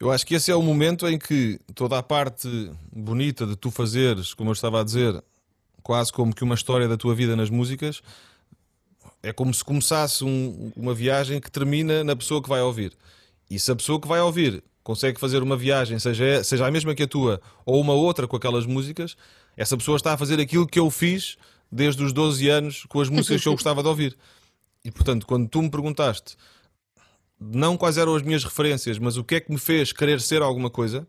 Eu acho que esse é o momento em que toda a parte bonita de tu fazeres, como eu estava a dizer, quase como que uma história da tua vida nas músicas, é como se começasse um, uma viagem que termina na pessoa que vai ouvir. E se a pessoa que vai ouvir consegue fazer uma viagem, seja, seja a mesma que a tua ou uma outra com aquelas músicas, essa pessoa está a fazer aquilo que eu fiz desde os 12 anos com as músicas que eu gostava de ouvir. E portanto, quando tu me perguntaste não quais eram as minhas referências, mas o que é que me fez querer ser alguma coisa,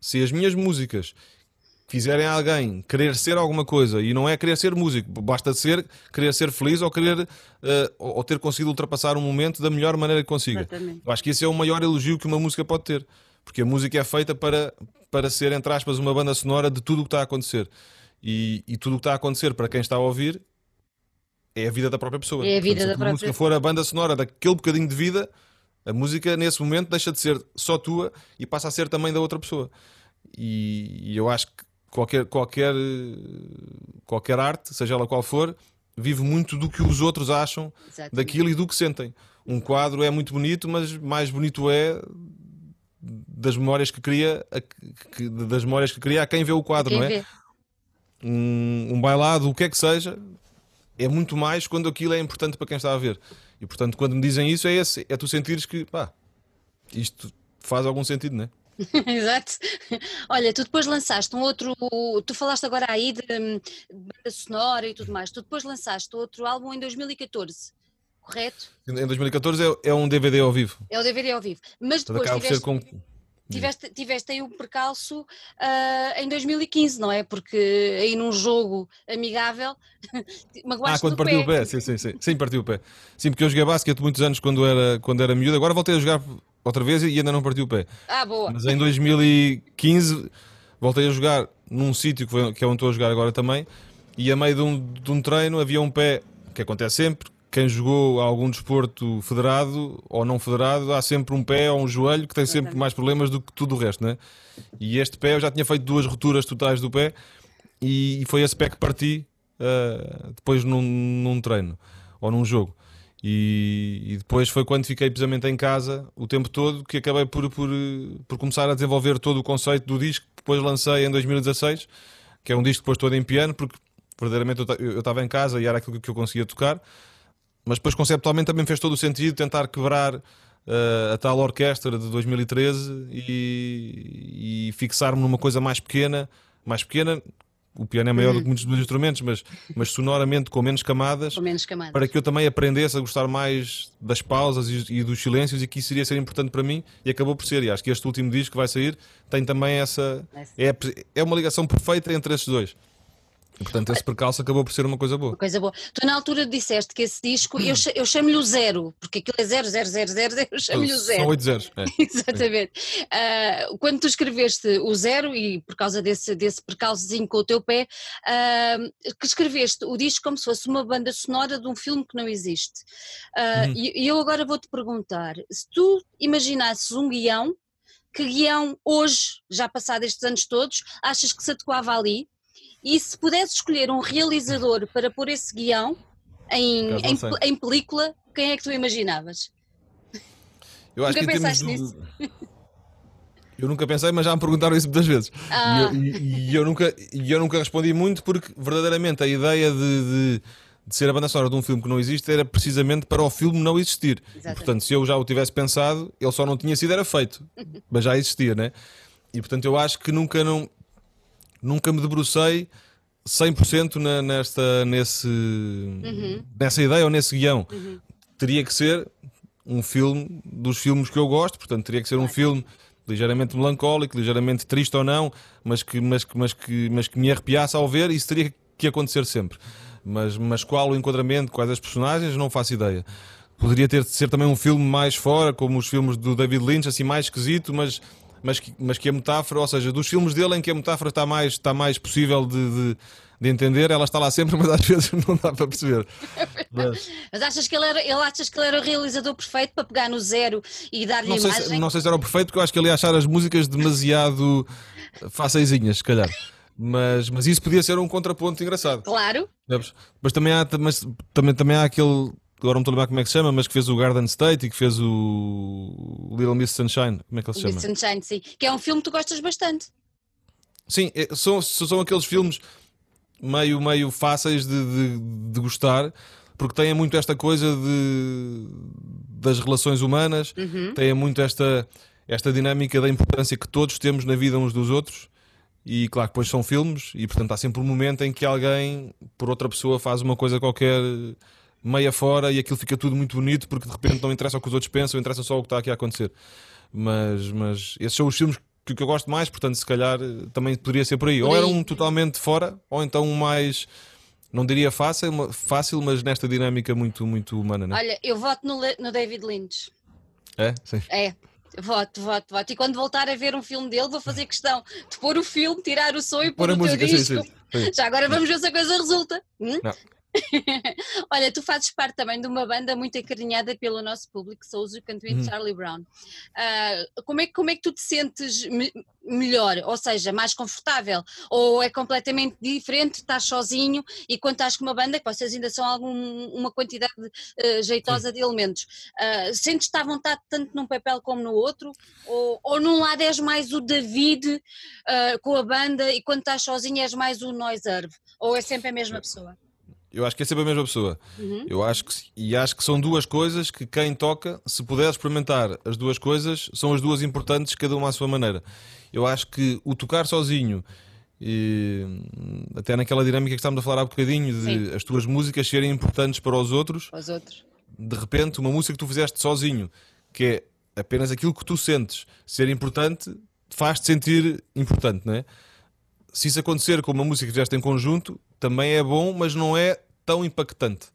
se as minhas músicas fizerem alguém querer ser alguma coisa e não é querer ser músico, basta ser querer ser feliz ou querer uh, ou ter conseguido ultrapassar um momento da melhor maneira que consiga. Eu acho que esse é o maior elogio que uma música pode ter, porque a música é feita para, para ser, entre aspas, uma banda sonora de tudo o que está a acontecer. E, e tudo o que está a acontecer para quem está a ouvir é a vida da própria pessoa. É a vida Portanto, da se a música for a banda sonora daquele bocadinho de vida, a música nesse momento deixa de ser só tua e passa a ser também da outra pessoa. E, e eu acho que qualquer, qualquer, qualquer arte, seja ela qual for, vive muito do que os outros acham Exatamente. daquilo e do que sentem. Um quadro é muito bonito, mas mais bonito é das memórias que cria, das memórias que cria a quem vê o quadro, não é? Um, um bailado, o que é que seja, é muito mais quando aquilo é importante para quem está a ver. E portanto, quando me dizem isso, é esse, é tu sentires que pá, isto faz algum sentido, não é? [LAUGHS] Exato. Olha, tu depois lançaste um outro. Tu falaste agora aí de, de banda sonora e tudo mais. Tu depois lançaste outro álbum em 2014, correto? Em 2014 é, é um DVD ao vivo. É o DVD ao vivo. Mas depois tiveste, com... tiveste, tiveste aí um percalço uh, em 2015, não é? Porque aí num jogo amigável [LAUGHS] Ah, quando partiu pé. o pé, sim, sim, sim. Sim, partiu o pé. Sim, porque eu joguei basquete muitos anos quando era, quando era miúdo. Agora voltei a jogar outra vez e ainda não partiu o pé. Ah, boa. Mas em 2015 voltei a jogar num sítio que, que é onde estou a jogar agora também. E a meio de um, de um treino havia um pé, que acontece sempre. Quem jogou algum desporto federado ou não federado, há sempre um pé ou um joelho que tem sempre mais problemas do que tudo o resto, né? E este pé, eu já tinha feito duas rupturas totais do pé e foi esse pé que parti uh, depois num, num treino ou num jogo. E, e, depois foi quando fiquei precisamente em casa o tempo todo que acabei por, por, por começar a desenvolver todo o conceito do disco que depois lancei em 2016, que é um disco depois todo em piano, porque verdadeiramente eu estava em casa e era aquilo que eu conseguia tocar, mas depois conceptualmente também fez todo o sentido tentar quebrar uh, a tal orquestra de 2013 e, e fixar-me numa coisa mais pequena, mais pequena o piano é maior do que uhum. muitos dos instrumentos, mas, mas sonoramente com menos, camadas, com menos camadas, para que eu também aprendesse a gostar mais das pausas e, e, dos silêncios e que isso iria ser importante para mim e acabou por ser. E acho que este último disco que vai sair tem também essa. É, é uma ligação perfeita entre esses dois. E, portanto, esse percalço acabou por ser uma coisa boa. Uma coisa boa. Tu na altura disseste que esse disco, eu, eu chamo-lhe o zero, porque aquilo é zero, zero, zero, zero, eu chamo-lhe o zero. São oito zeros. É. [LAUGHS] Exatamente. Uh, quando tu escreveste o zero, e por causa desse, desse percalçozinho com o teu pé, uh, que escreveste o disco como se fosse uma banda sonora de um filme que não existe. Uh, uhum. E eu agora vou-te perguntar, se tu imaginasses um guião, que guião hoje, já passado estes anos todos, achas que se adequava ali? E se pudesse escolher um realizador para pôr esse guião em, em, em, película, quem é que tu imaginavas? Eu acho nunca que pensaste nisso? [LAUGHS] Eu nunca pensei, mas já me perguntaram isso muitas vezes. Ah. E, eu, e, eu, nunca, e eu nunca respondi muito porque verdadeiramente a ideia de, de, de, ser a banda sonora de um filme que não existe era precisamente para o filme não existir. E, portanto, se eu já o tivesse pensado, ele só não tinha sido era feito, mas já existia, né? E portanto eu acho que nunca não nunca me debrucei 100% na, nesta, nesse, uhum. nessa ideia ou nesse guião. Uhum. Teria que ser um filme dos filmes que eu gosto, portanto, teria que ser um filme ligeiramente melancólico, ligeiramente triste ou não, mas que, mas, mas, que, mas que me arrepiasse ao ver, isso teria que acontecer sempre. Mas, mas qual o enquadramento, quais as personagens, não faço ideia. Poderia ter de ser também um filme mais fora, como os filmes do David Lynch, assim mais esquisito, mas mas que, mas que a metáfora, ou seja, dos filmes dele em que a metáfora está mais, está mais possível de, de, de entender, ela está lá sempre, [LAUGHS] mas às vezes não dá para perceber. Mas, mas achas, que ele era, ele achas que ele era o realizador perfeito para pegar no zero e dar-lhe imagem? Sei, não sei se era o perfeito, porque eu acho que ele ia achar as músicas demasiado faceizinhas, se calhar. Mas, mas isso podia ser um contraponto engraçado. Claro. Mas também há, mas, também, também há aquele agora não estou a lembrar como é que se chama, mas que fez o Garden State e que fez o Little Miss Sunshine. Como é que ele se chama? Miss Sunshine, sim. Que é um filme que tu gostas bastante. Sim, é, são, são aqueles filmes meio, meio fáceis de, de, de gostar, porque têm muito esta coisa de, das relações humanas, uhum. têm muito esta, esta dinâmica da importância que todos temos na vida uns dos outros. E claro que depois são filmes, e portanto há sempre um momento em que alguém, por outra pessoa, faz uma coisa qualquer meia fora e aquilo fica tudo muito bonito porque de repente não interessa o que os outros pensam, interessa só o que está aqui a acontecer. Mas, mas esses são os filmes que, que eu gosto mais, portanto, se calhar também poderia ser por aí. Ou era um totalmente fora, ou então um mais. Não diria fácil, fácil, mas nesta dinâmica muito, muito humana. Né? Olha, eu voto no, no David Lynch. É? Sim. É. Voto, voto, voto. E quando voltar a ver um filme dele, vou fazer questão de pôr o filme, tirar o som e pôr, pôr o música, disco. Sim, sim, sim. Já agora vamos ver se a coisa resulta. Hum? [LAUGHS] Olha, tu fazes parte também de uma banda muito acarinhada pelo nosso público, sou o Cantuin uhum. Charlie Brown. Uh, como, é, como é que tu te sentes me melhor? Ou seja, mais confortável? Ou é completamente diferente? Estás sozinho e quando estás com uma banda, que vocês ainda são algum, uma quantidade uh, jeitosa Sim. de elementos, uh, sentes-te à vontade tanto num papel como no outro? Ou, ou num lado és mais o David com a banda e quando estás sozinho és mais o Noiserve? Ou é sempre a mesma pessoa? Eu acho que é sempre a mesma pessoa. Uhum. Eu acho que, e acho que são duas coisas que quem toca, se puder experimentar as duas coisas, são as duas importantes, cada uma à sua maneira. Eu acho que o tocar sozinho, e, até naquela dinâmica que estávamos a falar há bocadinho, de Sim. as tuas músicas serem importantes para os outros, os outros, de repente, uma música que tu fizeste sozinho, que é apenas aquilo que tu sentes ser importante, faz-te sentir importante, não é? Se isso acontecer com uma música que fizeste em conjunto, também é bom, mas não é tão impactante.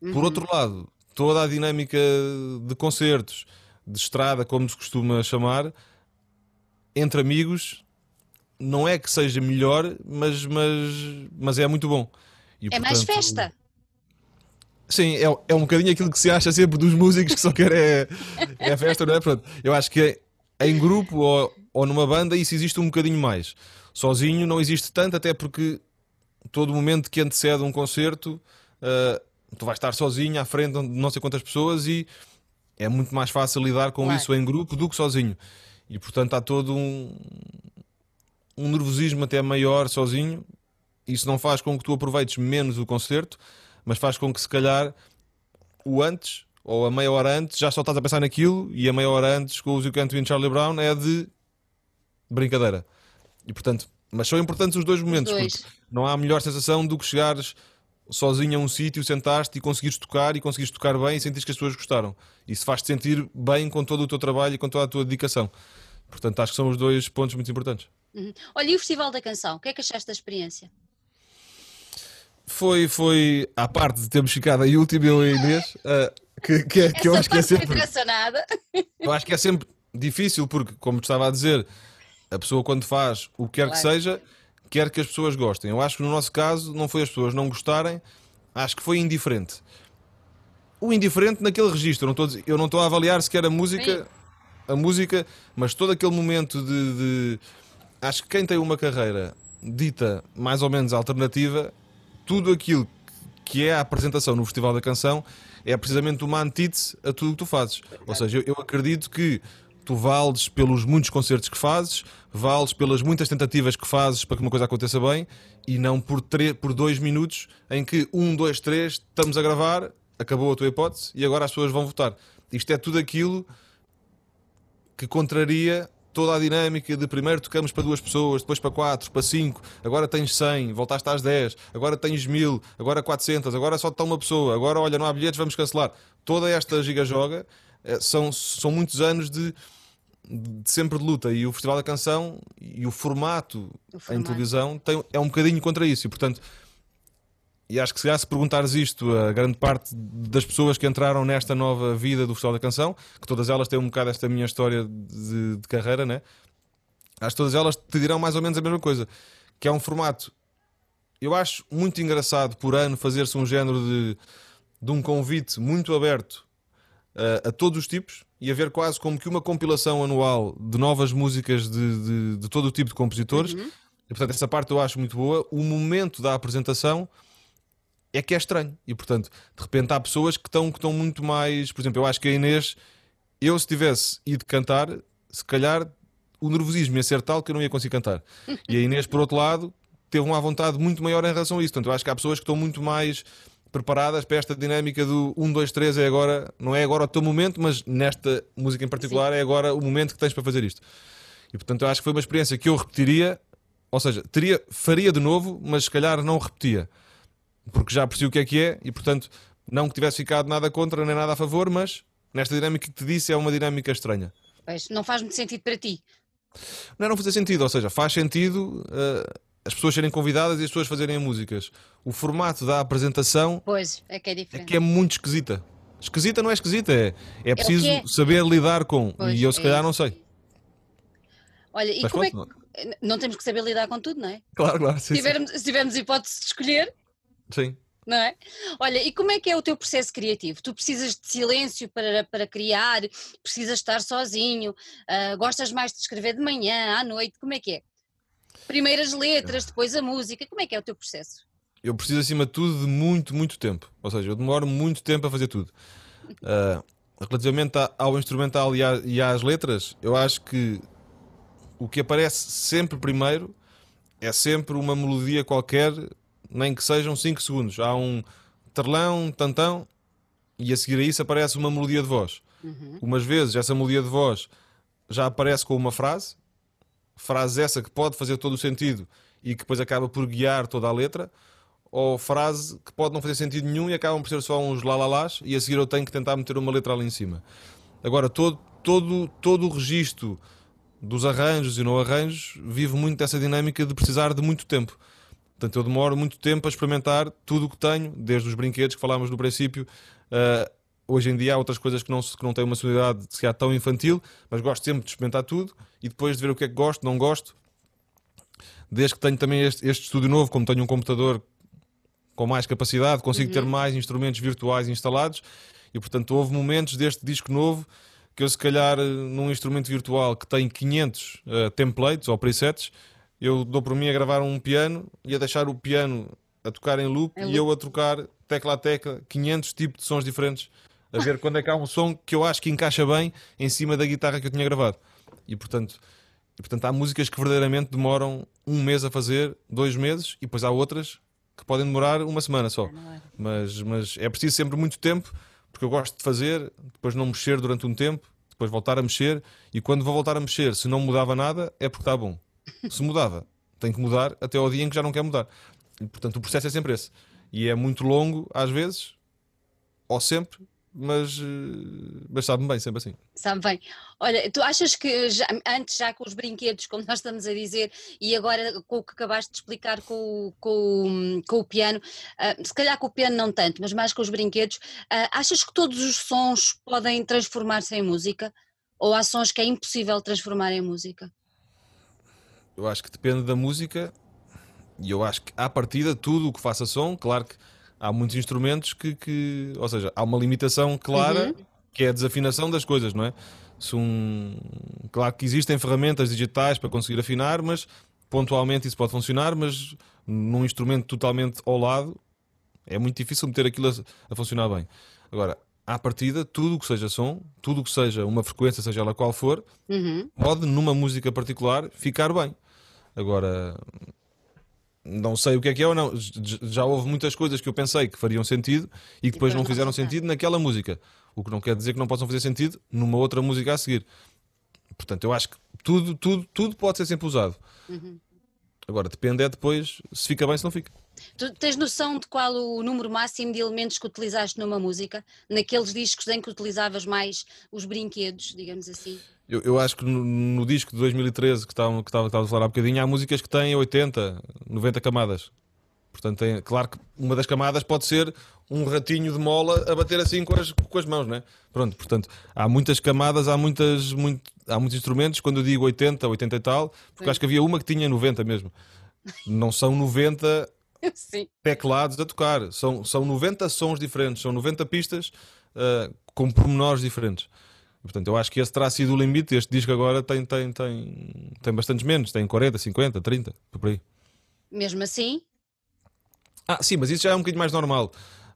Uhum. Por outro lado, toda a dinâmica de concertos, de estrada, como se costuma chamar, entre amigos, não é que seja melhor, mas, mas, mas é muito bom. E, é portanto, mais festa. Sim, é, é um bocadinho aquilo que se acha sempre dos músicos que só querem é, é festa, não é? Pronto, eu acho que é, em grupo ou, ou numa banda isso existe um bocadinho mais. Sozinho não existe tanto, até porque todo momento que antecede um concerto, uh, tu vais estar sozinho à frente de não sei quantas pessoas e é muito mais fácil lidar com claro. isso em grupo do que sozinho. E portanto há todo um, um nervosismo até maior sozinho. Isso não faz com que tu aproveites menos o concerto, mas faz com que se calhar o antes ou a meia hora antes já só estás a pensar naquilo e a meia hora antes com o You Can't Win Charlie Brown é de brincadeira. E portanto, mas são importantes os dois momentos, os dois. porque não há melhor sensação do que chegares sozinho a um sítio, sentaste e conseguires tocar e conseguires tocar bem e sentires que as pessoas gostaram. Isso faz-te sentir bem com todo o teu trabalho e com toda a tua dedicação. Portanto, acho que são os dois pontos muito importantes. Uhum. Olha, e o Festival da Canção? O que é que achaste da experiência? Foi, foi à parte de termos ficado aí último, eu e a Inês, uh, [LAUGHS] que, que, é, que eu acho que é sempre. Eu acho que é sempre difícil, porque, como estava a dizer, a pessoa, quando faz o que quer claro. que seja, quer que as pessoas gostem. Eu acho que no nosso caso não foi as pessoas não gostarem, acho que foi indiferente. O indiferente naquele registro, eu não estou eu não estou a avaliar sequer a música, a música, mas todo aquele momento de, de. Acho que quem tem uma carreira dita mais ou menos alternativa, tudo aquilo que é a apresentação no Festival da Canção é precisamente uma antítese a tudo o que tu fazes. Ou seja, eu, eu acredito que tu vales pelos muitos concertos que fazes, vales pelas muitas tentativas que fazes para que uma coisa aconteça bem e não por, por dois minutos em que um, dois, três, estamos a gravar, acabou a tua hipótese e agora as pessoas vão votar. Isto é tudo aquilo que contraria toda a dinâmica de primeiro tocamos para duas pessoas, depois para quatro, para cinco, agora tens 100, voltaste às 10, agora tens mil, agora 400, agora só está uma pessoa, agora olha, não há bilhetes, vamos cancelar. Toda esta giga-joga eh, são, são muitos anos de, de, sempre de luta e o Festival da Canção e o formato, o formato. em televisão tem, é um bocadinho contra isso e portanto e acho que se, se perguntares isto a grande parte das pessoas que entraram nesta nova vida do Festival da Canção, que todas elas têm um bocado esta minha história de, de carreira, né? acho que todas elas te dirão mais ou menos a mesma coisa, que é um formato. Eu acho muito engraçado por ano fazer-se um género de, de um convite muito aberto uh, a todos os tipos e haver quase como que uma compilação anual de novas músicas de, de, de todo o tipo de compositores. Uhum. E, portanto, essa parte eu acho muito boa. O momento da apresentação é que é estranho. E, portanto, de repente há pessoas que estão, que estão muito mais. Por exemplo, eu acho que a Inês, eu se tivesse ido cantar, se calhar o nervosismo ia ser tal que eu não ia conseguir cantar. E a Inês, por outro lado, teve uma vontade muito maior em relação a isso. Portanto, eu acho que há pessoas que estão muito mais preparadas para esta dinâmica do 1, 2, 3 é agora, não é agora o teu momento, mas nesta música em particular Sim. é agora o momento que tens para fazer isto. E portanto eu acho que foi uma experiência que eu repetiria, ou seja, teria, faria de novo, mas se calhar não repetia, porque já percebi o que é que é e portanto não que tivesse ficado nada contra nem nada a favor, mas nesta dinâmica que te disse é uma dinâmica estranha. Pois, não faz muito sentido para ti. Não não fazer sentido, ou seja, faz sentido uh, as pessoas serem convidadas e as pessoas fazerem músicas. O formato da apresentação pois, é, que é, é que é muito esquisita. Esquisita não é esquisita, é, é preciso é é. saber lidar com. Pois, e eu se calhar não sei. Olha, e Mas como pronto, é que... Não temos que saber lidar com tudo, não é? Claro, claro. Sim, se, tivermos, sim. se tivermos hipótese de escolher. Sim. Não é? Olha, e como é que é o teu processo criativo? Tu precisas de silêncio para, para criar, precisas estar sozinho, uh, gostas mais de escrever de manhã, à noite, como é que é? Primeiras letras, depois a música. Como é que é o teu processo? Eu preciso, acima de tudo, de muito, muito tempo. Ou seja, eu demoro muito tempo a fazer tudo. Uh, relativamente ao instrumental e, às letras, eu acho que o que aparece sempre primeiro é sempre uma melodia qualquer, nem que sejam 5 segundos. Há um terlão, tantão, e a seguir a isso aparece uma melodia de voz. Uhum. Umas vezes essa melodia de voz já aparece com uma frase, frase essa que pode fazer todo o sentido e que depois acaba por guiar toda a letra, ou frase que pode não fazer sentido nenhum e acabam por ser só uns lalalás e a seguir eu tenho que tentar meter uma letra ali em cima. Agora, todo, todo, todo o registro dos arranjos e não arranjos vive muito dessa dinâmica de precisar de muito tempo. Portanto, eu demoro muito tempo a experimentar tudo o que tenho, desde os brinquedos que falámos no princípio, uh, Hoje em dia há outras coisas que não, que não têm uma sonoridade se calhar tão infantil, mas gosto sempre de experimentar tudo e depois de ver o que é que gosto, não gosto. Desde que tenho também este, este estúdio novo, como tenho um computador com mais capacidade, consigo uhum. ter mais instrumentos virtuais instalados e portanto houve momentos deste disco novo que eu se calhar num instrumento virtual que tem 500 uh, templates ou presets, eu dou por mim a gravar um piano e a deixar o piano a tocar em loop, é e eu a trocar tecla a tecla 500 tipos de sons diferentes a ver quando é que há um som que eu acho que encaixa bem em cima da guitarra que eu tinha gravado. E portanto, e, portanto há músicas que verdadeiramente demoram um mês a fazer, dois meses, e depois há outras que podem demorar uma semana só. É. Mas, mas é preciso sempre muito tempo, porque eu gosto de fazer, depois não mexer durante um tempo, depois voltar a mexer, e quando vou voltar a mexer, se não mudava nada, é porque está bom. Se mudava, tem que mudar até ao dia em que já não quer mudar. E, portanto, o processo é sempre esse. E é muito longo, às vezes, ou sempre, mas, eh, mas sabe-me bem, sempre assim. Sabe bem. Olha, tu achas que já, antes já com os brinquedos, como nós estamos a dizer, e agora com o que acabaste de explicar com, com, com o piano, uh, se calhar com o piano não tanto, mas mais com os brinquedos, uh, achas que todos os sons podem transformar-se em música? Ou há sons que é impossível transformar em música? Eu acho que depende da música e eu acho que à partida tudo o que faça som, claro que há muitos instrumentos que, que ou seja, há uma limitação clara uhum. que é a desafinação das coisas, não é? Se um, claro que existem ferramentas digitais para conseguir afinar, mas pontualmente isso pode funcionar, mas num instrumento totalmente ao lado é muito difícil meter aquilo a, a funcionar bem. Agora, à partida, tudo o que seja som, tudo o que seja uma frequência, seja ela qual for, uhum. pode, numa música particular, ficar bem. Agora, não sei o que é que é ou não. Já houve muitas coisas que eu pensei que fariam sentido e que depois não fizeram sentido naquela música. O que não quer dizer que não possam fazer sentido numa outra música a seguir. Portanto, eu acho que tudo, tudo, tudo pode ser sempre usado. Uhum. Agora, depende é depois se fica bem, se não fica. Tu tens noção de qual o número máximo de elementos que utilizaste numa música? Naqueles discos em que utilizavas mais os brinquedos, digamos assim? Eu, eu acho que no, no, disco de 2013 que estava, que, estava, que a falar há bocadinho, há músicas que têm 80, 90 camadas. Portanto, tem, claro que uma das camadas pode ser um ratinho de mola a bater assim com as, com as mãos, né? Pronto, portanto, há muitas camadas, há, muitas, muito, há muitos instrumentos. Quando eu digo 80, 80 e tal, porque Sim. acho que havia uma que tinha 90 mesmo. Não são 90 [LAUGHS] Sim. teclados a tocar, são, são 90 sons diferentes, são 90 pistas uh, com pormenores diferentes. Portanto, eu acho que esse terá sido o limite. Este disco agora tem, tem, tem, tem bastantes menos, tem 40, 50, 30, por aí. Mesmo assim? Ah, sim, mas isso já é um bocadinho mais normal.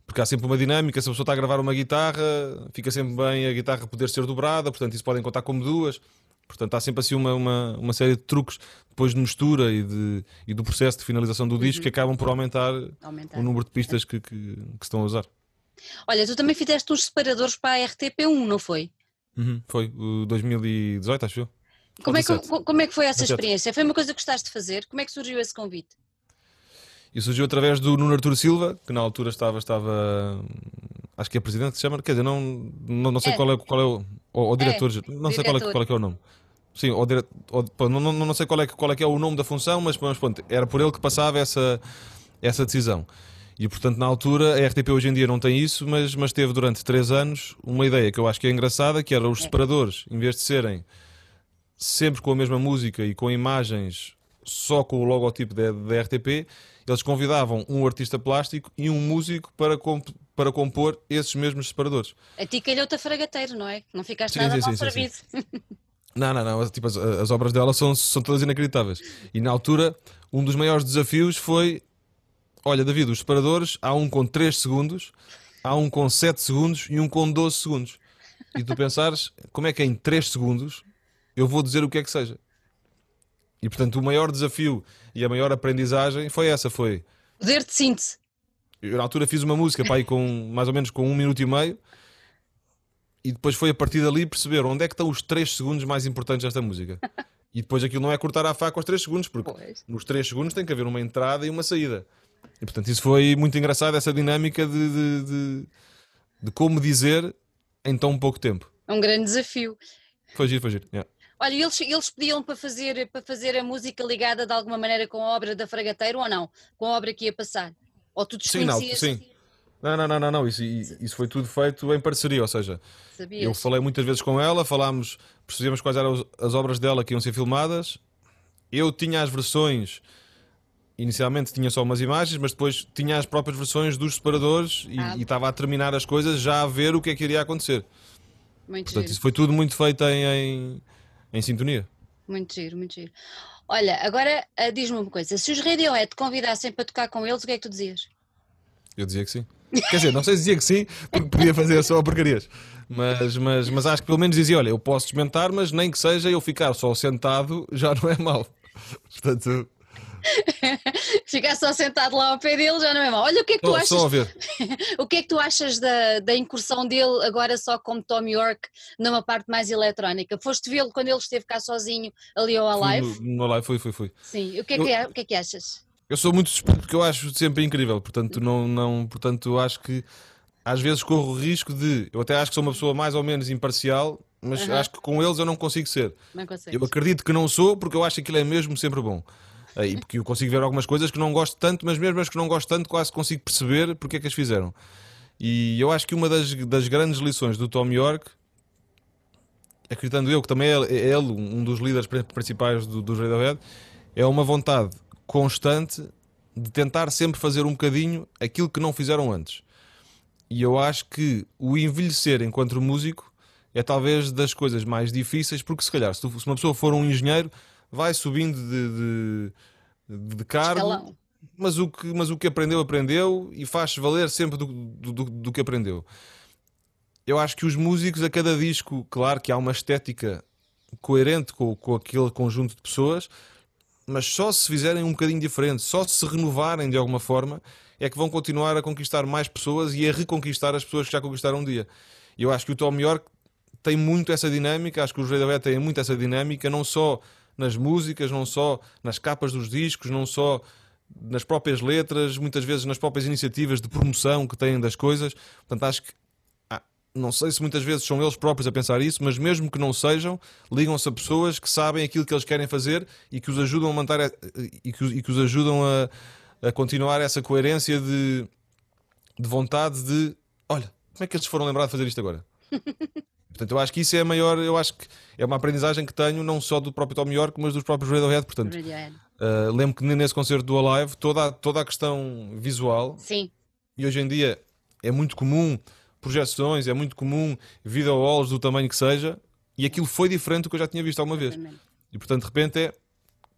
Porque há sempre uma dinâmica, se a pessoa está a gravar uma guitarra, fica sempre bem a guitarra poder ser dobrada, portanto, isso podem contar como duas. Portanto, há sempre assim uma, uma, uma série de truques depois de mistura e, de, e do processo de finalização do disco uhum. que acabam por aumentar, aumentar. o número de pistas que, que, que, se estão a usar. Olha, tu também fizeste uns separadores para a RTP1, não foi? Uhum, foi, 2018, acho eu. Como é, que, como é que foi essa experiência? Foi uma coisa que gostaste de fazer? Como é que surgiu esse convite? E surgiu através do Nuno Arturo Silva, que na altura estava, estava acho que é presidente que se chama, quer dizer, não, não, não sei é. qual é, qual é o, o, o diretor, é, não sei qual é, qual é, que é o nome. Sim, o dire... o, não, não, não sei qual é, qual é que é o nome da função, mas, mas pronto, era por ele que passava essa, essa decisão. E portanto, na altura, a RTP hoje em dia não tem isso, mas, mas teve durante três anos uma ideia que eu acho que é engraçada, que era os é. separadores, em vez de serem sempre com a mesma música e com imagens só com o logotipo da, da RTP, eles convidavam um artista plástico e um músico para, comp para compor esses mesmos separadores. A ti calhou-te a fragateiro, não é? Não ficaste sim, nada sim, mal sim, servido. Sim, [LAUGHS] Não, não, não. Tipo, as, as, obras dela são, são todas inacreditáveis. E na altura, um dos maiores desafios foi: olha, David, os separadores, há um com 3 segundos, há um com 7 segundos e um com 12 segundos. E tu pensares, como é que em 3 segundos eu vou dizer o que é que seja? E portanto, o maior desafio e a maior aprendizagem foi essa: foi. Poder de síntese. Eu na altura fiz uma música pá, com [LAUGHS] mais ou menos com um minuto e meio e depois foi a partir dali perceber onde é que estão os 3 segundos mais importantes desta música. [LAUGHS] E depois aquilo não é cortar a faca aos 3 segundos, porque pois. nos 3 segundos tem que haver uma entrada e uma saída. E portanto isso foi muito engraçado, essa dinâmica de, de, de, de como dizer em tão pouco tempo. É um grande desafio. Foi giro, foi giro. Yeah. Olha, eles, eles pediam para fazer, para fazer a música ligada de alguma maneira com a obra da Fragateiro ou não? Com a obra que ia passar? Ou tu desconhecias? Sim, não, sim. Não, não, não, não, não. Isso, isso foi tudo feito em parceria, ou seja, Sabias? eu falei muitas vezes com ela, falámos, percebemos quais eram as obras dela que iam ser filmadas. Eu tinha as versões, inicialmente tinha só umas imagens, mas depois tinha as próprias versões dos separadores e, ah. e estava a terminar as coisas já a ver o que é que iria acontecer. Muito Portanto, giro. isso foi tudo muito feito em, em em sintonia. Muito giro, muito giro. Olha, agora uh, diz-me uma coisa: se os Radiohead te convidassem para tocar com eles, o que é que tu dizias? Eu dizia que sim. Quer dizer, não sei se dizia que sim, porque podia fazer só porcarias. Mas, mas, mas acho que pelo menos dizia: olha, eu posso desmentar, mas nem que seja eu ficar só sentado já não é mau. Portanto. [LAUGHS] Ficar só sentado lá ao pé dele já não é mau. Olha o que é que tu achas. Só a ver. [LAUGHS] o que é que tu achas da, da incursão dele agora só como Tom York numa parte mais eletrónica? Foste vê-lo quando ele esteve cá sozinho ali ao Alive? No, no Alive, fui, fui, fui. Sim, o que é, que, é, o que, é que achas? Eu sou muito suspeito porque eu acho sempre incrível, portanto, não, não, portanto, acho que às vezes corro o risco de. Eu até acho que sou uma pessoa mais ou menos imparcial, mas uhum. acho que com eles eu não consigo ser. Não eu acredito que não sou porque eu acho que aquilo é mesmo sempre bom. E porque eu consigo ver algumas coisas que não gosto tanto, mas mesmo as que não gosto tanto, quase consigo perceber porque é que as fizeram. E eu acho que uma das, das grandes lições do Tom York, acreditando eu que também é, é ele um dos líderes principais do, do Radiohead, é uma vontade constante de tentar sempre fazer um bocadinho aquilo que não fizeram antes. E eu acho que o envelhecer enquanto músico é talvez das coisas mais difíceis, porque se calhar, se, uma pessoa for um engenheiro, vai subindo de, de, de cargo, mas o, que, mas o que aprendeu, aprendeu e faz valer sempre do, do, do que aprendeu. Eu acho que os músicos, a cada disco, claro que há uma estética coerente com, com aquele conjunto de pessoas, mas só se fizerem um bocadinho diferente, só se renovarem de alguma forma, é que vão continuar a conquistar mais pessoas e a reconquistar as pessoas que já conquistaram um dia. E eu acho que o Tom York tem muito essa dinâmica, acho que os Radiohead têm muito essa dinâmica, não só nas músicas, não só nas capas dos discos, não só nas próprias letras, muitas vezes nas próprias iniciativas de promoção que têm das coisas. Portanto, acho que não sei se muitas vezes são eles próprios a pensar isso, mas mesmo que não sejam, ligam-se a pessoas que sabem aquilo que eles querem fazer e que os ajudam a manter e que, e que os ajudam a, a continuar essa coerência de, de vontade de olha, como é que eles foram lembrar de fazer isto agora? [LAUGHS] Portanto, eu acho que isso é a maior, eu acho que é uma aprendizagem que tenho não só do próprio Tom York, mas dos próprios Radiohead. Portanto, Radiohead. uh, lembro que nesse concerto do Alive, toda, a- toda a questão visual, Sim, e hoje em dia é muito comum projeções, é muito comum video walls do tamanho que seja, e aquilo foi diferente do que eu já tinha visto alguma vez. E portanto, de repente é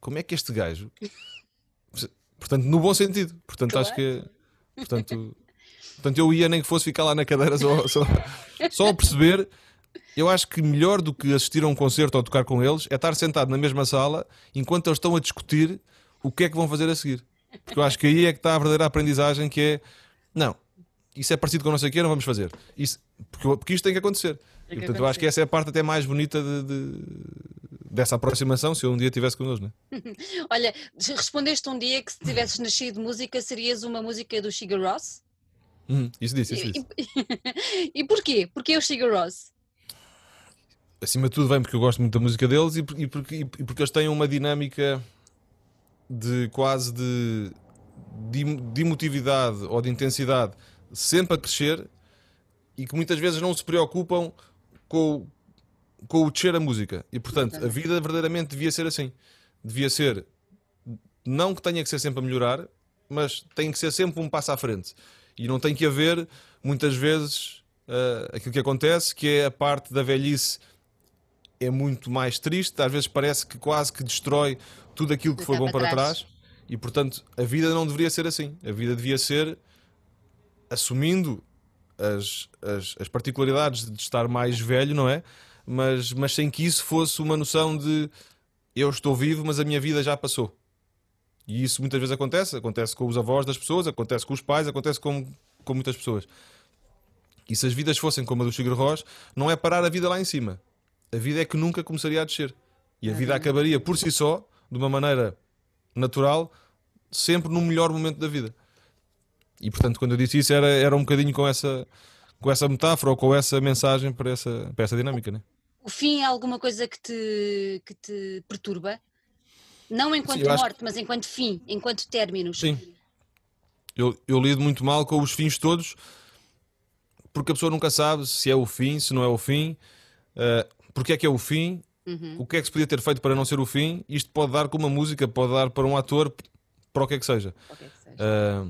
como é que este gajo, [LAUGHS] portanto, no bom sentido, portanto, acho que portanto, portanto, eu ia nem que fosse ficar lá na cadeira só, só, [LAUGHS] só a perceber. Eu acho que melhor do que assistir a um concerto ou tocar com eles é estar sentado na mesma sala enquanto eles estão a discutir o que é que vão fazer a seguir. Porque eu acho que aí é que está a verdadeira aprendizagem que é não, isso é parecido com não sei o que, não vamos fazer. Isso, porque, porque isto tem que acontecer. Tem e, que portanto, eu acho que acontecer. essa é a parte até mais bonita de- de- dessa aproximação, se eu um dia tivesse com eles, né? [LAUGHS] Olha, respondeste um dia que se tivesses nascido música serias uma música do Sugar Ross? Uhum, Isso disse, isso disse. E, [LAUGHS] e porquê? Porquê o Sugar Ross? Acima de tudo, vem porque eu gosto muito da música deles e, por- e porque, e porque eles têm uma dinâmica de quase de, de, de emotividade ou de intensidade sempre a crescer e que muitas vezes não se preocupam com, o- com o descer a música. E portanto, a vida verdadeiramente devia ser assim. Devia ser, não que tenha que ser sempre a melhorar, mas tem que ser sempre um passo à frente. E não tem que haver, muitas vezes, ah, aquilo que acontece, que é a parte da velhice é muito mais triste, às vezes parece que quase que destrói tudo aquilo que foi bom para trás. E portanto, a vida não deveria ser assim. A vida devia ser assumindo as, as, as particularidades de estar mais velho, não é? Mas, mas sem que isso fosse uma noção de eu estou vivo, mas a minha vida já passou. E isso muitas vezes acontece. Acontece com os avós das pessoas, acontece com os pais, acontece com, com muitas pessoas. E se as vidas fossem como a do Sugar Ross, não é parar a vida lá em cima. A vida é que nunca começaria a descer. E a vida acabaria por si só, de uma maneira natural, sempre no melhor momento da vida. E portanto, quando eu disse isso, era, era um bocadinho com essa, com essa metáfora ou com essa mensagem para essa, para essa dinâmica, né? O fim é alguma coisa que te, que te perturba? Não enquanto acho morte, mas enquanto fim, enquanto términos. Sim. Eu, eu lido muito mal com os fins todos, porque a pessoa nunca sabe se é o fim, se não é o fim, eh, porque é que é o fim, Uhum. o que é que se podia ter feito para não ser o fim. Isto pode dar com uma música, pode dar para um ator, para o que é que seja. Ok, que seja. Ah,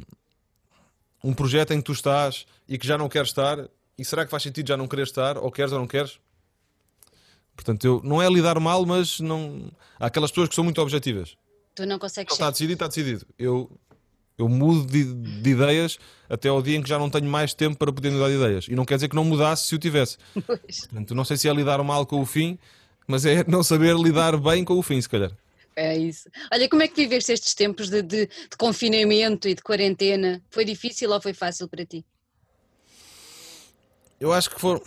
um projeto em que tu estás e que já não queres estar, e será que faz sentido já não querer estar, ou queres ou não queres? Portanto, eu, não é lidar mal, mas não. Há aquelas pessoas que são muito objetivas. Tu não consegues Está decidido, está decidido. Eu, eu mudo de, de ideias até ao dia em que já não tenho mais tempo para poder mudar de ideias. E não quer dizer que não mudasse se o tivesse. Portanto, não sei se é lidar mal com o fim, mas é não saber lidar bem com o fim, se calhar. É isso. Olha, como é que viveste estes tempos de, de- de confinamento e de quarentena? Foi difícil ou foi fácil para ti? Eu acho que foram,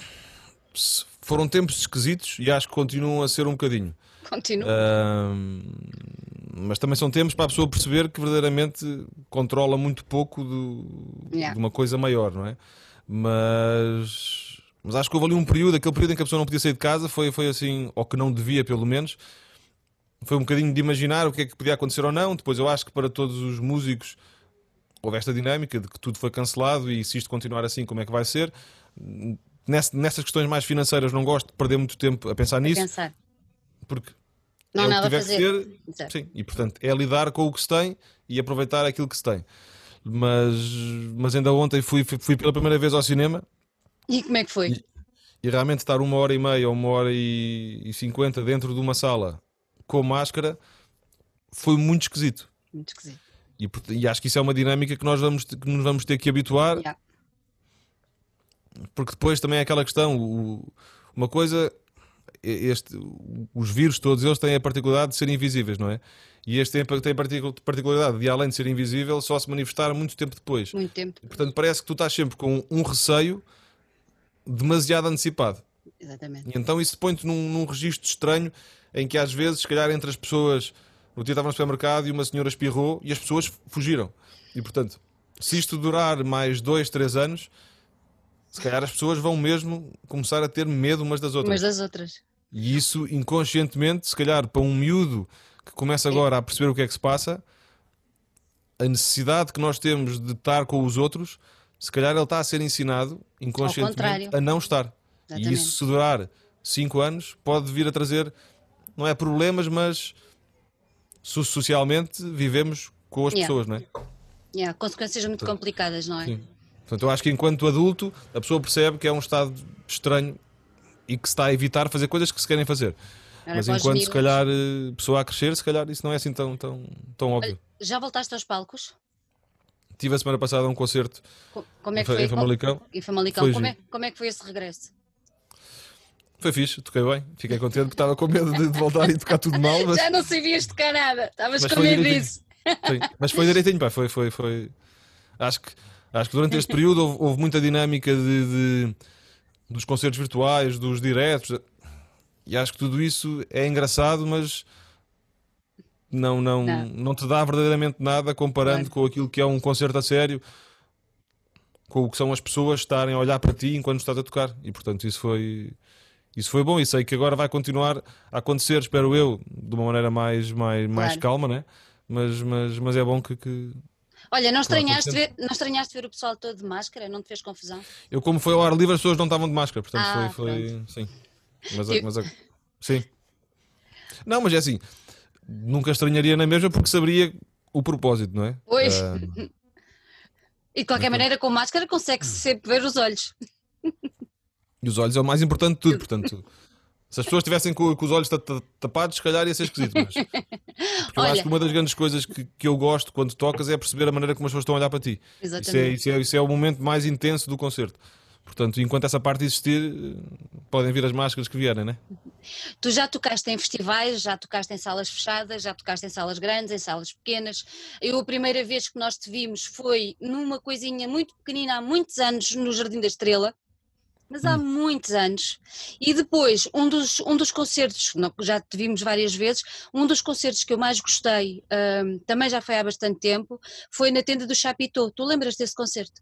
foram tempos esquisitos e acho que continuam a ser um bocadinho. Continua. Ahm, mas também são tempos para a pessoa perceber que verdadeiramente controla muito pouco do- Yeah. de uma coisa maior, não é? Mas, mas acho que houve ali um período, aquele período em que a pessoa não podia sair de casa, foi, foi assim, ou que não devia pelo menos. Foi um bocadinho de imaginar o que é que podia acontecer ou não. Depois eu acho que para todos os músicos houve esta dinâmica de que tudo foi cancelado e se isto continuar assim, como é que vai ser? Ness- Nessas questões mais financeiras não gosto de perder muito tempo a pensar a nisso, pensar. porque Não é há o que nada a tiver que fazer. ser, sim, e portanto é lidar com o que se tem e aproveitar aquilo que se tem. Mas, mas ainda ontem fui, fui, pela primeira vez ao cinema E como é que foi? E- e realmente estar uma hora e meia ou uma hora e cinquenta dentro de uma sala com máscara foi muito esquisito. Muito esquisito. E, e acho que isso é uma dinâmica que nós vamos, que nos vamos ter que habituar, Yeah. porque depois também é aquela questão: o- uma coisa, este, os vírus todos eles têm a particularidade de serem invisíveis, não é? E este tem, a- tem particularidade de, além de ser invisível, só se manifestar muito tempo depois. Muito tempo. E, portanto, parece que tu estás sempre com um receio demasiado antecipado. Exatamente. E então isso põe-te num, num registro estranho em que às vezes, se calhar, entre as pessoas. O dia estava no supermercado e uma senhora espirrou e as pessoas fugiram. E portanto, se isto durar mais dois, três anos, se calhar as pessoas vão mesmo começar a ter medo umas das outras. Umas das outras. E isso inconscientemente, se calhar, para um miúdo que começa agora a perceber o que é que se passa, a necessidade que nós temos de estar com os outros, se calhar ele está a ser ensinado inconscientemente a não estar. Exatamente. E isso, se durar 5 anos, pode vir a trazer, não é problemas, mas socialmente vivemos com as yeah. pessoas, não é? Yeah, consequências muito Portanto, complicadas, não é? Sim. Portanto, eu acho que enquanto adulto, a pessoa percebe que é um estado estranho e que se está a evitar fazer coisas que se querem fazer. Mas enquanto se calhar eh, pessoa a crescer, se calhar isso não é assim tão, tão, tão óbvio. Já voltaste aos palcos? Tive a semana passada um concerto como é que foi? em Famalicão. Em Famalicão. Como, é, como é que foi esse regresso? Foi fixe, toquei bem, fiquei contente porque estava com medo de, de voltar e tocar tudo mal. Mas... [LAUGHS] Já não sabias tocar nada, estavas com medo disso. Sim, mas foi [LAUGHS] direitinho, pá, foi, foi, foi. Acho que, acho que durante este período houve, houve muita dinâmica de, de, dos concertos virtuais, dos diretos, e acho que tudo isso é engraçado, mas não, não, não. não te dá verdadeiramente nada comparando com aquilo que é um concerto a sério, com o que são as pessoas estarem a olhar para ti enquanto estás a tocar. E portanto, isso foi. Isso foi bom e sei que agora vai continuar a acontecer, espero eu, de uma maneira mais, mais, claro. mais calma, né? mas, mas, mas é bom que, que... Olha, não estranhaste, ver, não estranhaste ver o pessoal todo de máscara? Não te fez confusão? Eu, como foi ao ar livre, as pessoas não estavam de máscara, portanto ah, foi, foi. Sim. Mas, eu... mas, sim. Não, mas é assim, nunca estranharia na mesma porque saberia o propósito, não é? Pois. Uh... E de qualquer maneira, com máscara consegue-se sempre ver os olhos. E os olhos é o mais importante de tudo, portanto. [LAUGHS] Se as pessoas estivessem com, com, os olhos tapados, se calhar ia ser esquisito. Mas... [LAUGHS] Porque eu acho que uma das grandes coisas que, que, eu gosto quando tocas é perceber a maneira como as pessoas estão a olhar para ti. Exatamente. Isso é, isso é, isso é o momento mais intenso do concerto. Portanto, enquanto essa parte existir, podem vir as máscaras que vierem, né? Tu já tocaste em festivais, já tocaste em salas fechadas, já tocaste em salas grandes, em salas pequenas. Eu, a primeira vez que nós te vimos foi numa coisinha muito pequenina, há muitos anos, no Jardim da Estrela mas há hum. muitos anos. E depois, um dos, um dos concertos, já te vimos várias vezes, um dos concertos que eu mais gostei, um, também já foi há bastante tempo, foi na tenda do Chapitão. Tu lembras desse concerto?